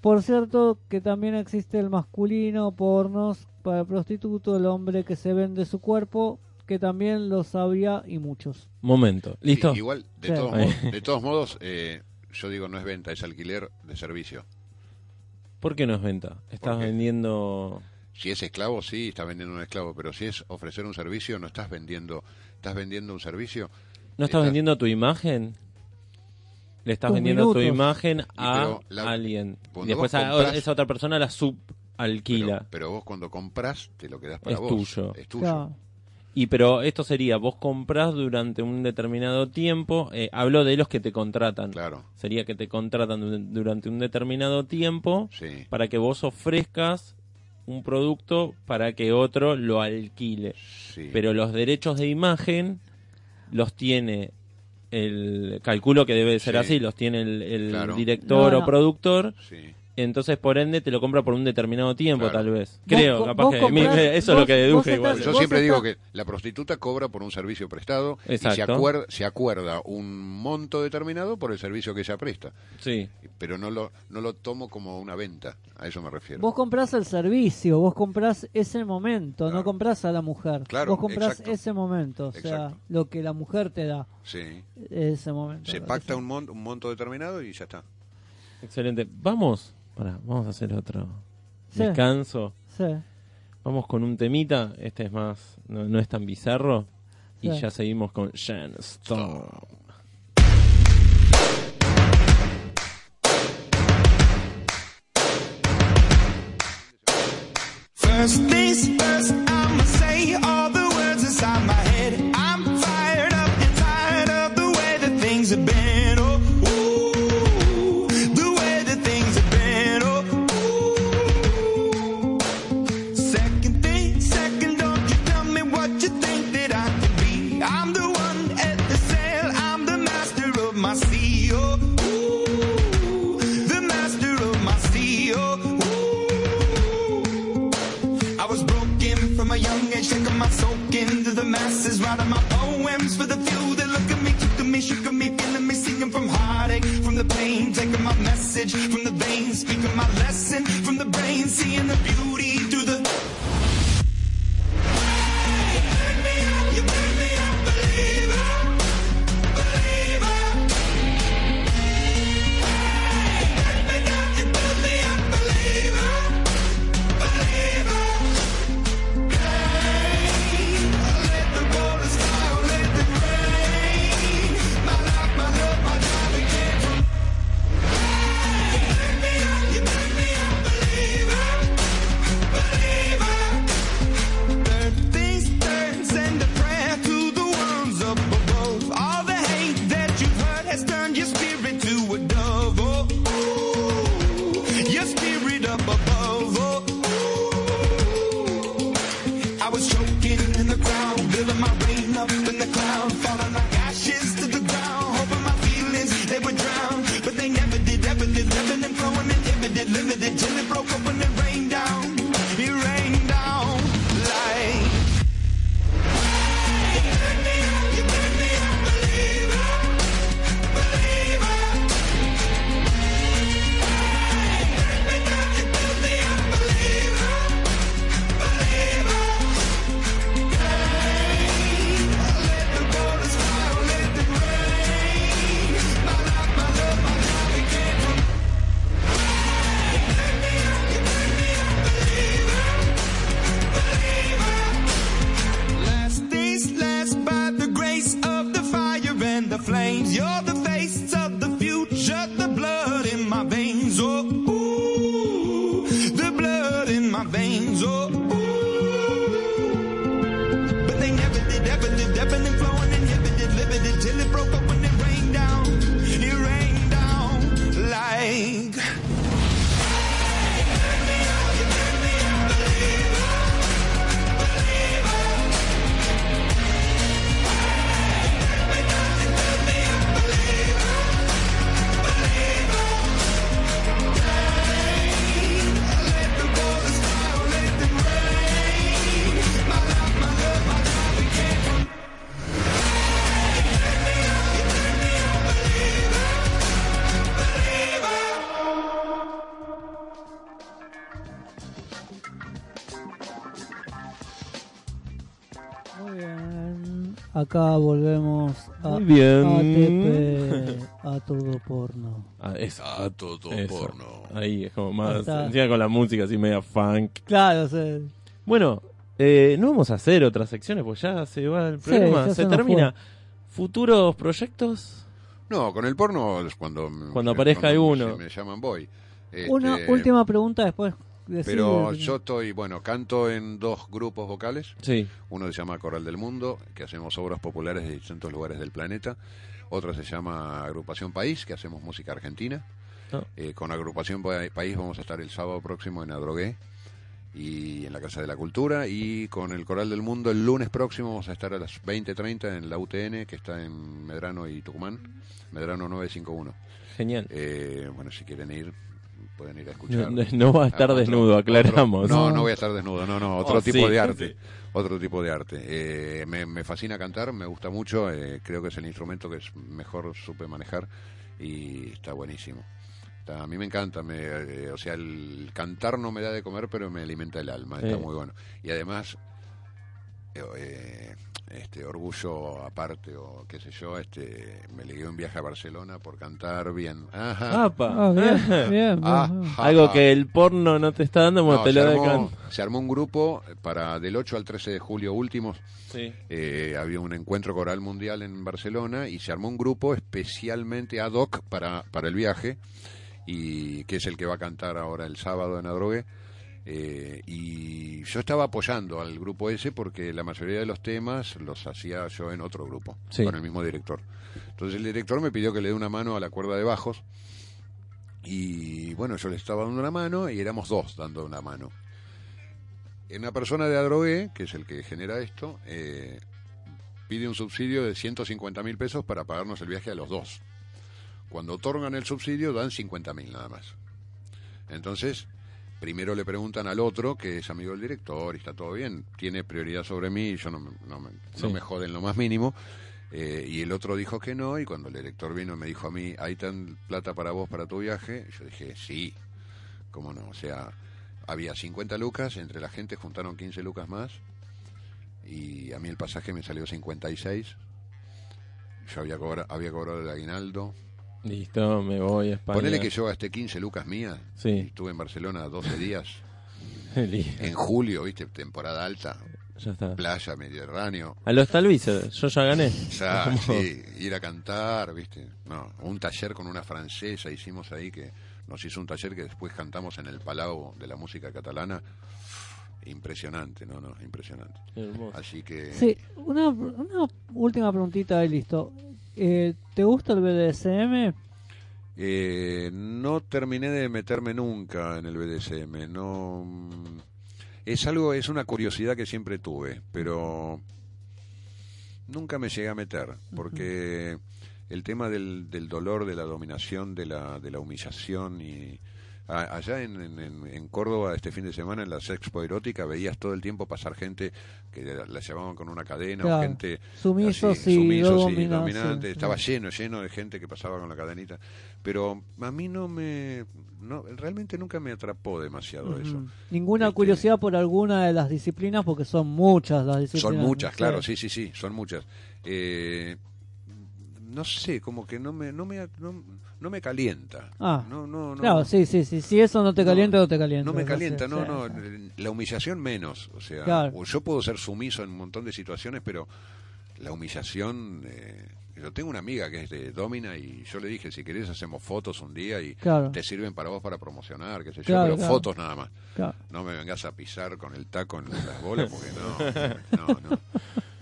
Por cierto, que también existe el masculino pornos para el prostituto, el hombre que se vende su cuerpo, que también lo sabía y muchos. Momento. ¿Listo? Sí, igual, de, Sí. todos modos, de todos modos eh, yo digo no es venta, es alquiler de servicio. ¿Por qué no es venta? Estás vendiendo... Si es esclavo, sí, estás vendiendo un esclavo, pero si es ofrecer un servicio, no estás vendiendo, estás vendiendo un servicio. ¿No estás Estás- vendiendo tu imagen? Le estás Tus vendiendo tu imagen a la- alguien. Y después a- compras- esa otra persona la subalquila. Pero, pero vos cuando compras, te lo quedas para Es vos. tuyo. Es tuyo. Claro. Y pero esto sería, vos compras durante un determinado tiempo, eh, hablo de los que te contratan. Claro, Sería que te contratan du- durante un determinado tiempo sí. para que vos ofrezcas un producto para que otro lo alquile. sí. Pero los derechos de imagen los tiene el calculo que debe ser Sí. así, los tiene el, el Claro. director No, o productor, sí. Entonces por ende te lo compra por un determinado tiempo Claro. tal vez. Creo, capaz que comprás- eso es lo que deduje igual. estás- Yo siempre digo que la prostituta cobra por un servicio prestado y se Exacto. acuerda, se acuerda un monto determinado por el servicio que ella presta. Sí. Pero no lo, no lo tomo como una venta, a eso me refiero. Vos comprás el servicio, vos comprás ese momento, no comprás a la mujer. Claro, vos comprás exacto. ese momento, o sea, Exacto. lo que la mujer te da Sí. ese momento. Se pacta un, mon- un monto determinado y ya está. Excelente. Vamos, pará, vamos a hacer otro Sí. descanso. Sí. Vamos con un temita, este es más, no, no es tan bizarro. Y ya seguimos con Shan Stone. First Acá volvemos a Muy bien. ATP, a todo porno. Ah, A todo eso. porno. Ahí es como más. Encima con la música así media funk. Claro, sea, Bueno, eh, no vamos a hacer otras secciones, pues ya se va el Sí, programa. se termina. ¿Futuros proyectos? No, con el porno es cuando... Cuando aparezca alguno. me llaman voy. una Este, última pregunta después. Decir- Pero yo estoy, bueno, canto en dos grupos vocales. Sí. Uno se llama Coral del Mundo, que hacemos obras populares de distintos lugares del planeta. Otro se llama Agrupación País, que hacemos música argentina. Ah. Eh, con Agrupación Pa- País vamos a estar el sábado próximo en Adrogué y en la Casa de la Cultura. Y con el Coral del Mundo el lunes próximo vamos a estar a las 20.30 en la UTN, que está en Medrano y Tucumán. Medrano 951. Genial. Eh, bueno, si quieren ir, pueden ir a escuchar. No, no va a estar Ah, otro- desnudo, aclaramos. otro- no, no voy a estar desnudo, no, no, otro Oh, tipo sí, de arte. sí. Otro tipo de arte. Eh, me, me fascina cantar, me gusta mucho, eh, creo que es el instrumento que es mejor supe manejar y está buenísimo. Está- a mí me encanta, me, eh, o sea, el cantar no me da de comer, pero me alimenta el alma, está muy bueno. Y además, eh, este orgullo aparte o qué sé yo, este me ligué un viaje a Barcelona por cantar bien. Ajá. Apa. Ah, bien, bien, Ah, bien, Algo que el porno no te está dando, bueno, No, te se, lo armó, se armó un grupo para del 8 al 13 de julio últimos. Sí. eh, había un encuentro coral mundial en Barcelona y se armó un grupo especialmente ad hoc para, para el viaje y que es el que va a cantar ahora el sábado en Adrogué. Eh, y yo estaba apoyando al grupo ese porque la mayoría de los temas los hacía yo en otro grupo, Sí. con el mismo director. Entonces el director me pidió que le dé una mano a la cuerda de bajos y bueno, yo le estaba dando una mano y éramos dos dando una mano. Una persona de Adrogué, que es el que genera esto, eh, pide un subsidio de 150 mil pesos para pagarnos el viaje a los dos. Cuando otorgan el subsidio dan 50 mil nada más. Entonces, primero le preguntan al otro, que es amigo del director y está todo bien, tiene prioridad sobre mí y yo no, me- no, me, no me jode en lo más mínimo. Eh, y el otro dijo que no, y cuando el director vino me dijo a mí, ¿hay tan plata para vos, para tu viaje? Yo dije, sí, cómo no, o sea, había 50 lucas, entre la gente juntaron 15 lucas más, y a mí el pasaje me salió 56, yo había, cobra- había cobrado el aguinaldo, Listo, me voy a España. ponele que yo gasté 15 lucas mías, Sí. y estuve en Barcelona 12 días, en julio, viste, temporada alta, ya está. playa, Mediterráneo, A los Talviser, yo ya gané. Ya, Como- sí, ir a cantar, ¿viste? No, un taller con una francesa hicimos ahí que nos hizo un taller que después cantamos en el Palau de la música catalana. Impresionante, no, no, impresionante. Hermoso. Así que Sí, una, una última preguntita y listo. Eh, ¿Te gusta el BDSM? eh, no terminé de meterme nunca en el BDSM, no mm, es algo, es una curiosidad que siempre tuve, pero nunca me llegué a meter, porque el tema del, del dolor, de la dominación, de la, de la humillación y a- allá en, en- en- en Córdoba este fin de semana en la Sexpo Erótica veías todo el tiempo pasar gente que la, la llevaban con una cadena o gente Sumisos así, y sumisos y dominantes. sí, Estaba sí. lleno, lleno de gente que pasaba con la cadenita. Pero a mí no me. No, realmente nunca me atrapó demasiado eso. Ninguna Este- curiosidad por alguna de las disciplinas porque son muchas las disciplinas. Son muchas, claro, sí, sí, sí, son muchas. Eh, no sé, como que no me, no me, no, no me calienta. Ah, no, no, no, Claro, sí, sí, sí. Si eso no te No, calienta, no te calienta. No me calienta, no, no. La humillación menos. O sea, Claro. o yo puedo ser sumiso en un montón de situaciones, pero la humillación. Eh, yo tengo una amiga que es de Domina y yo le dije, si querés hacemos fotos un día y Claro. te sirven para vos para promocionar, qué sé yo, Claro, pero claro. fotos nada más. Claro. No me vengas a pisar con el taco en las bolas porque no, no, no,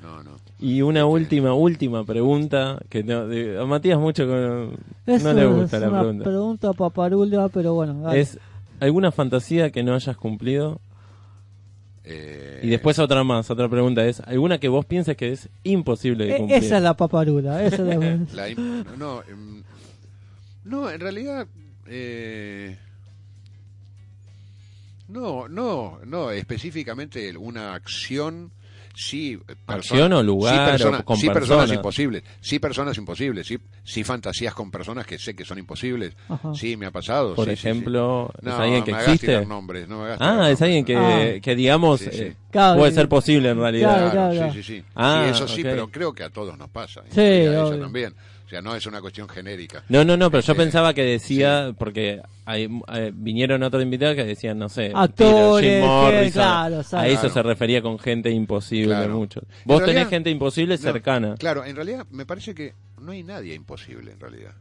no, no. Y una última, última pregunta que no, de- a Matías mucho no, le gusta es la una pregunta. pregunta paparula, pero bueno. dale. Es ¿alguna fantasía que no hayas cumplido? Eh, Y después otra más, otra pregunta es ¿alguna que vos pienses que es imposible de E- cumplir? esa es la paparula. Esa es la... No, em, no, en realidad. eh, no, no, no, específicamente una acción. Sí, eh, ¿Acción o lugar sí, persona- o con sí personas persona? imposibles, sí personas imposibles, sí, sí fantasías con personas que sé que son imposibles, Ajá. sí me ha pasado. Por sí, sí, sí. ejemplo, ¿es No, alguien que me existe? tirar nombres, no me Ah, es alguien que, nombres. que digamos, Sí, sí. eh, Claro, puede ser posible en realidad. Claro, Claro, claro. sí, sí, sí. Ah, Sí, eso sí, pero creo que a todos nos pasa. Sí, y a ella obvio. también. O sea, no es una cuestión genérica. No, no, no, pero yo Eh, pensaba que decía, porque hay, eh, vinieron otros invitados que decían, no sé, Actores, Jim que- Morrison. claro, a eso Claro. se refería con gente imposible Claro. mucho. En Vos realidad- tenés gente imposible No, cercana. Claro, en realidad me parece que no hay nadie imposible en realidad.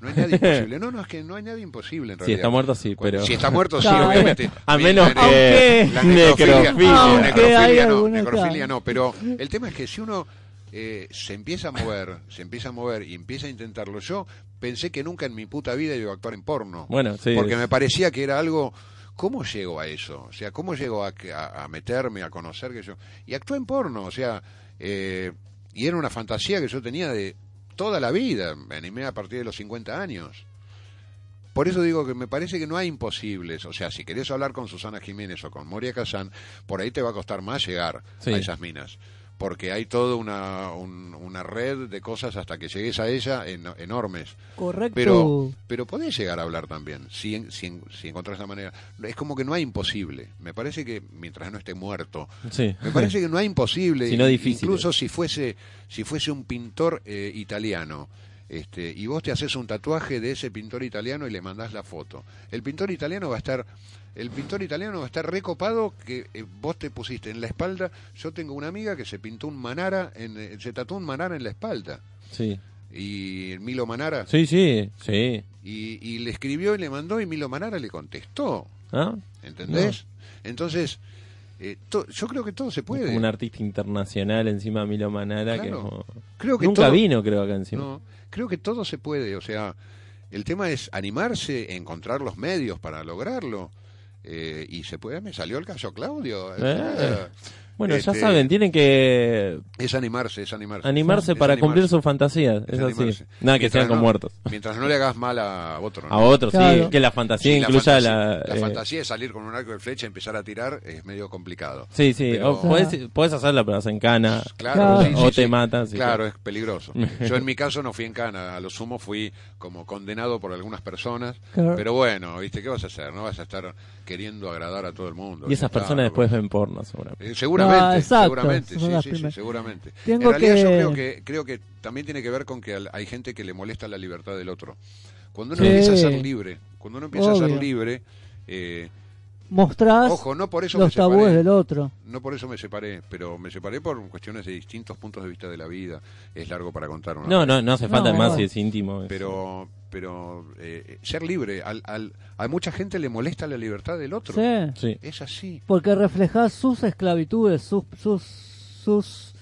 No hay nadie imposible. No, no, es que no hay nadie imposible en Si realidad. está muerto, sí, pero... Si está muerto, sí, obviamente. A menos la- que la necrofilia, necrofilia. no, necrofilia no, pero el tema es que si uno eh, se empieza a mover, se empieza a mover y empieza a intentarlo, yo pensé que nunca en mi puta vida iba a actuar en porno. Bueno, sí. Porque me parecía que era algo. ¿Cómo llego a eso? O sea, ¿cómo llego a, que- a- a meterme, a conocer que yo. Y actué en porno, o sea. eh, y era una fantasía que yo tenía de toda la vida. Me animé a partir de los 50 años. Por eso digo que me parece que no hay imposibles. O sea, si querés hablar con Susana Jiménez o con Moria Kazan, por ahí te va a costar más llegar Sí. a esas minas. Porque hay toda una, un- una red de cosas hasta que llegues a ella en- enormes. Correcto. Pero, pero podés llegar a hablar también, si, en- si, en- si encontrás la manera. Es como que no hay imposible. Me parece que mientras no esté muerto, Sí. me parece que no hay imposible. Incluso si fuese, si fuese un pintor eh, italiano. Este, y vos te haces un tatuaje de ese pintor italiano y le mandás la foto. El pintor italiano va a estar, el pintor italiano va a estar recopado que eh, vos te pusiste en la espalda. Yo tengo una amiga que se pintó un manara, en, eh, se tatuó un manara en la espalda. Sí. Y Milo Manara. Sí, sí, sí. Y, y le escribió y le mandó y Milo Manara le contestó. ¿Ah? ¿Entendés? Entonces, eh, to- yo creo que todo se puede. Como un artista internacional encima de Milo Manara que Claro. como- Creo que nunca todo- vino creo acá encima. No, creo que todo se puede. O sea, el tema es animarse, encontrar los medios para lograrlo. Eh, y se puede, me salió el caso Claudio. Eh. Bueno, ya Este, saben, tienen que Es animarse, es animarse. animarse Es para animarse. cumplir sus fantasías. Es Es así. animarse. Nada que sean con muertos. Mientras no le hagas mal a otro. ¿no? A otros, Claro. sí. Que la fantasía Sí, incluya fantasía, la. la eh, fantasía de salir con un arco de flecha y empezar a tirar es medio complicado. Sí, sí. Pero- O podés, podés hacerla, pero en cana. Claro, Claro. sí, sí, o sí. te matan. sí, Claro, es peligroso. Yo en mi caso no fui en cana, a lo sumo fui como condenado por algunas personas, Claro. pero bueno, ¿viste qué vas a hacer? No vas a estar queriendo agradar a todo el mundo. Y esas personas después ven porno, seguramente. Eh, seguramente, No, exacto, seguramente, sí, sí, sí, seguramente. Tengo en realidad que- yo creo que creo que también tiene que ver con que al- hay gente que le molesta la libertad del otro. Cuando uno Sí. empieza a ser libre, cuando uno empieza a ser libre, eh, Mostrás ojo, no por eso me los tabúes separé. del otro. No por eso me separé, pero me separé por cuestiones de distintos puntos de vista de la vida. Es largo para contar una No, no, no hace falta No, más no. es íntimo. es- pero pero eh, ser libre al, al- a mucha gente le molesta la libertad del otro. Sí. Sí. es así. Porque reflejás sus esclavitudes, sus, sus, sus,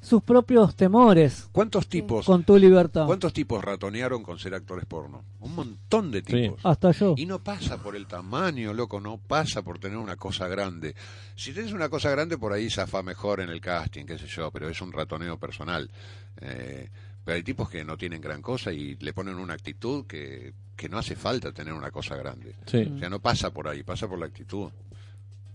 sus propios temores. Cuántos tipos con tu libertad. cuántos tipos ratonearon con ser actores porno un montón de tipos. Hasta yo. y no pasa por el tamaño loco no pasa por tener una cosa grande. Si tienes una cosa grande por ahí zafa mejor en el casting qué sé yo pero es un ratoneo personal. Eh, pero hay tipos que no tienen gran cosa y le ponen una actitud que, que no hace falta tener una cosa grande Sí. o sea no pasa por ahí pasa por la actitud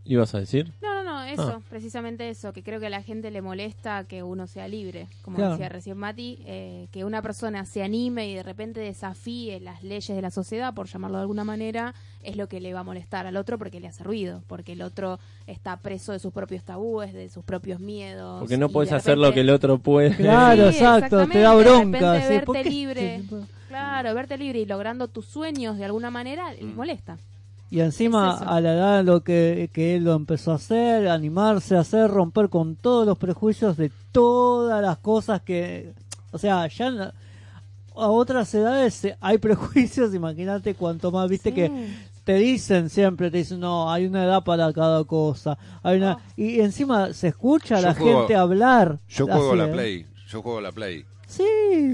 ¿Ibas a decir? No, no, no, eso, Ah. precisamente eso, que creo que a la gente le molesta que uno sea libre, como Claro. decía recién Mati, eh, que una persona se anime y de repente desafíe las leyes de la sociedad, por llamarlo de alguna manera, es lo que le va a molestar al otro porque le hace ruido, porque el otro está preso de sus propios tabúes, de sus propios miedos. Porque no puedes de hacer lo que el otro puede. Claro, Sí, exacto, te da de bronca. sí, ¿por verte qué? libre. Sí, Claro, verte libre y logrando tus sueños de alguna manera Mm. les molesta. Y encima, Es a la edad lo que, que él lo empezó a hacer, animarse a hacer, romper con todos los prejuicios de todas las cosas que. O sea, ya en a otras edades eh, hay prejuicios, imagínate cuanto más, viste Sí. que te dicen siempre, te dicen, no, hay una edad para cada cosa. Hay una... Y encima se escucha a la juego- gente hablar. yo juego así, la ¿eh? play yo juego la play Sí,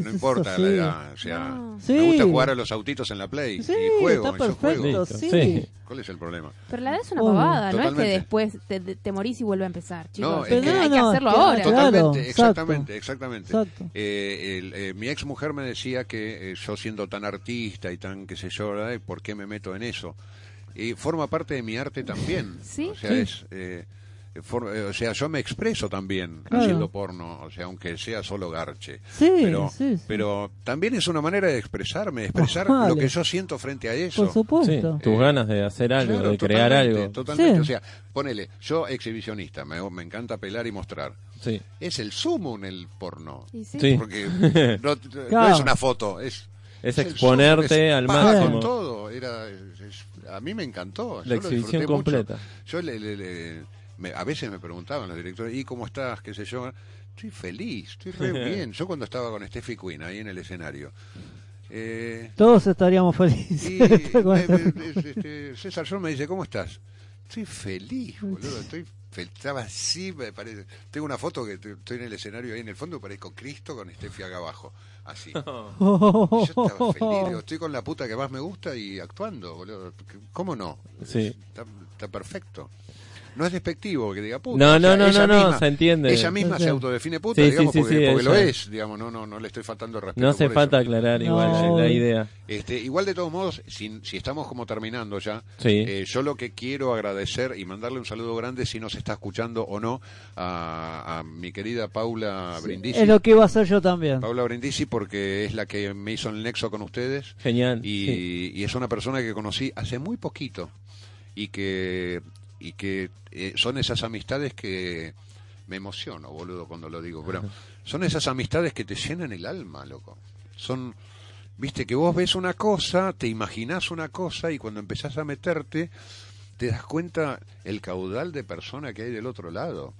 no importa la edad o sea No. Sí. me gusta jugar a los autitos en la play Sí, y juego está perfecto, sí. sí. ¿cuál es el problema? Pero la edad es una pavada, no es que después te, te- te morís y vuelve a empezar, chicos. No, es Hay que- No, hacerlo es que- ahora. Claro, Totalmente, exactamente, exactamente. Exacto. Eh, el- eh, mi ex mujer me decía que eh, yo siendo tan artista y tan qué sé yo. ¿por qué me meto en eso? Y forma parte de mi arte también. Sí. O sea, Sí. es, eh, for- eh, o sea, yo me expreso también Claro. haciendo porno, o sea, aunque sea solo garche. Sí, pero, sí, sí. pero también es una manera de expresarme, de expresar lo que yo siento frente a eso. Por Sí, supuesto. tus ganas de hacer algo, Claro, de crear totalmente, algo. Totalmente. Sí. O sea, ponele, yo exhibicionista, me, me encanta pelar y mostrar. Sí. Es el sumo en el porno. Y sí. Sí. Porque no, es una foto, es. Es exponerte sumo, es al máximo. con todo. Era, es- es- a mí me encantó. La yo lo exhibición mucho. completa. Yo le- le- le- me- a veces me preguntaban los directores, ¿y cómo estás? ¿Qué sé yo? Estoy feliz, estoy re bien. Yo cuando estaba con Steffi Queen ahí en el escenario. Eh, Todos estaríamos felices. y este, César Sol me dice, ¿cómo estás? Estoy feliz, boludo. Estoy fel- estaba así, me parece. Tengo una foto que te- estoy en el escenario ahí en el fondo, parezco Cristo con Steffi acá abajo. Así. Yo estaba feliz, digo, estoy con la puta que más me gusta y actuando, boludo. ¿Cómo no? Sí. Está, está perfecto. No es despectivo que diga puta. No, o sea, no, no, no, no, se entiende. Ella misma se autodefine puta, Sí, digamos, sí, porque, sí, porque lo es, digamos, no, no, no le estoy faltando el respeto. No hace falta eso. aclarar igual No. la, idea. Este, igual de todos modos, si, si estamos como terminando ya, Sí. eh, yo lo que quiero agradecer y mandarle un saludo grande si nos está escuchando o no a, a mi querida Paula Brindisi. Es lo que iba a hacer yo también. Paula Brindisi porque es la que me hizo el nexo con ustedes Genial. y, sí. y es una persona que conocí hace muy poquito y que y que eh, son esas amistades que me emociono, boludo, cuando lo digo, pero son esas amistades que te llenan el alma, loco. Son viste que vos ves una cosa, te imaginás una cosa y cuando empezás a meterte te das cuenta el caudal de persona que hay del otro lado.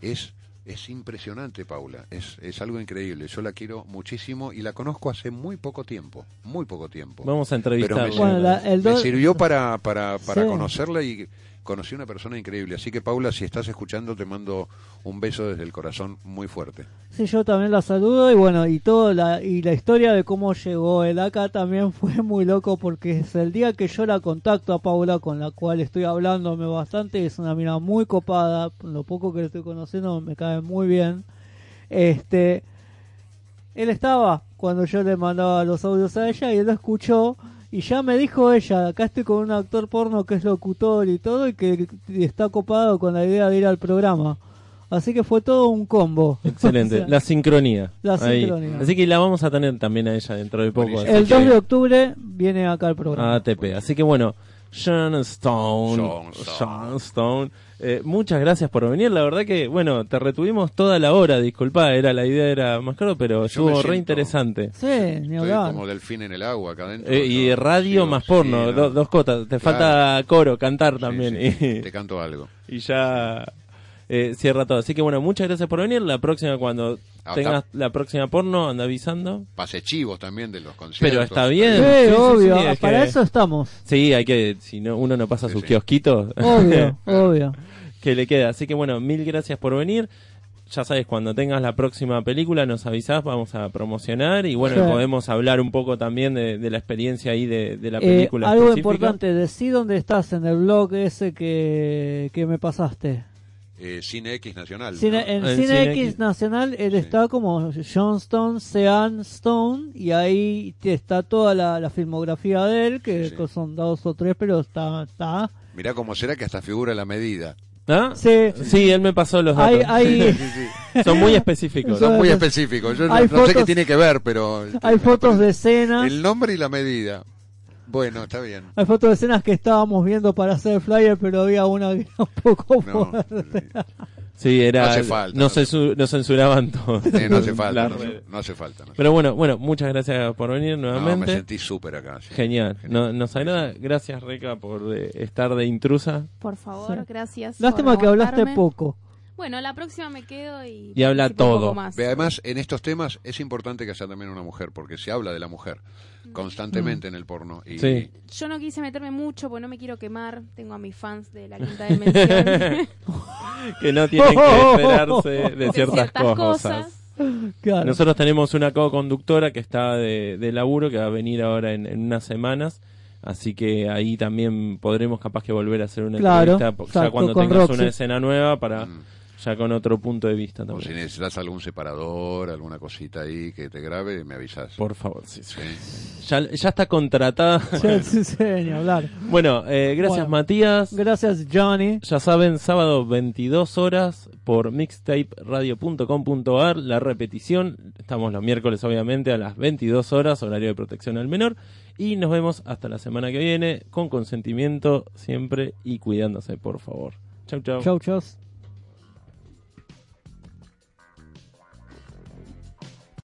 Es es impresionante, Paula. Es, es algo increíble. Yo la quiero muchísimo y la conozco hace muy poco tiempo. Muy poco tiempo. Vamos a Pero me, entrevistarla. Bueno, la- el me sirvió para, para, para Sí. conocerla y, conocí una persona increíble. Así que Paula, si estás escuchando, te mando un beso desde el corazón muy fuerte. Sí, yo también la saludo y bueno, y todo la, y la historia de cómo llegó el acá también fue muy loco porque es el día que yo la contacto a Paula, con la cual estoy hablándome bastante, es una mina muy copada, lo poco que le estoy conociendo me cae muy bien. Este, él estaba cuando yo le mandaba los audios a ella y él lo escuchó y ya me dijo ella, acá estoy con un actor porno que es locutor y todo y que está copado con la idea de ir al programa. Así que fue todo un combo. Excelente, O sea, la sincronía. La Ahí. sincronía. Así que la vamos a tener también a ella dentro de poco. El que- 2 de octubre viene acá al programa. ATP. Así que bueno, Sean Stone. Sean Stone. Sean Stone. Eh, muchas gracias por venir. La verdad que, bueno, te retuvimos toda la hora. Disculpa, era la idea era más caro, pero me estuvo re interesante. Sí, ni hablar. como delfín en el agua acá adentro. Eh, y Yo radio más porno, sí, do- no. dos cotas. Te Claro. falta coro, cantar Sí, también. sí, Y, Te canto algo. y ya eh, cierra todo. Así que bueno, muchas gracias por venir. La próxima, cuando Hasta- tengas la próxima porno, anda avisando. Pase chivos también de los conciertos. Pero está bien. Sí, obvio, sí, es para que- eso estamos. Sí, hay que, si no, uno no pasa Sí, sus sí. kiosquitos. Obvio, obvio. que le queda. Así que bueno, mil gracias por venir. Ya sabes, cuando tengas la próxima película nos avisás, vamos a promocionar y bueno, Sí. podemos hablar un poco también de, de la experiencia ahí de, de la Eh, película. algo específica. importante, decí dónde estás en el blog ese que, que me pasaste. Eh, Cine X Nacional. Cine- ¿no? en En Cine, Cine X, X. Nacional, él Sí. está como John Stone, Sean Stone, y ahí te- está toda la, la filmografía de él, que Sí. son dos o tres, pero está... está. Mirá cómo será que hasta figura la medida. ¿Ah? Sí, Sí, él me pasó los hay, datos. Son muy específicos. Son- muy específicos. Yo no, sé qué tiene que ver, pero. hay fotos de escenas. El nombre y la medida. Bueno, está bien. Hay fotos de escenas que estábamos viendo para hacer el flyer, pero había una que era un poco No, fuerte. Sí, era. No hace falta, no no censuraban todo. eh, no hace falta. No, no hace falta. no. Pero bueno, bueno, muchas gracias por venir No, me nuevamente. sentí súper acá. sí. Genial. No- nos agrada. Gracias, Reca, por eh, estar de intrusa. Por favor, Sí. gracias. Lástima que hablaste poco. Bueno, la próxima me quedo y. Y habla todo. más. Además, en estos temas es importante que sea también una mujer, porque se habla de la mujer constantemente en el porno. Y Sí. Yo no quise meterme mucho porque no me quiero quemar. Tengo a mis fans de la quinta dimensión. Que no tienen que esperarse de de ciertas, cosas. cosas. Claro. Nosotros tenemos una co-conductora que está de, de laburo que va a venir ahora en, en unas semanas. Así que ahí también podremos capaz que volver a hacer una Claro, entrevista ya cuando tengas Roxy. una escena nueva para Mm. Ya con otro punto de vista o si también. necesitas algún separador, alguna cosita ahí que te grabe, me avisas. Por favor, sí, sí. Sí. Ya, ya está contratada. Sí, sí, sí, ni hablar. bueno, eh, gracias Bueno. Matías. Gracias, Johnny. Ya saben, sábado 22 horas por mixtaperadio.com.ar, la repetición. Estamos los miércoles, obviamente, a las 22 horas, horario de protección al menor. Y nos vemos hasta la semana que viene, con consentimiento siempre y cuidándose, por favor. Chau, chau. Chau, chau.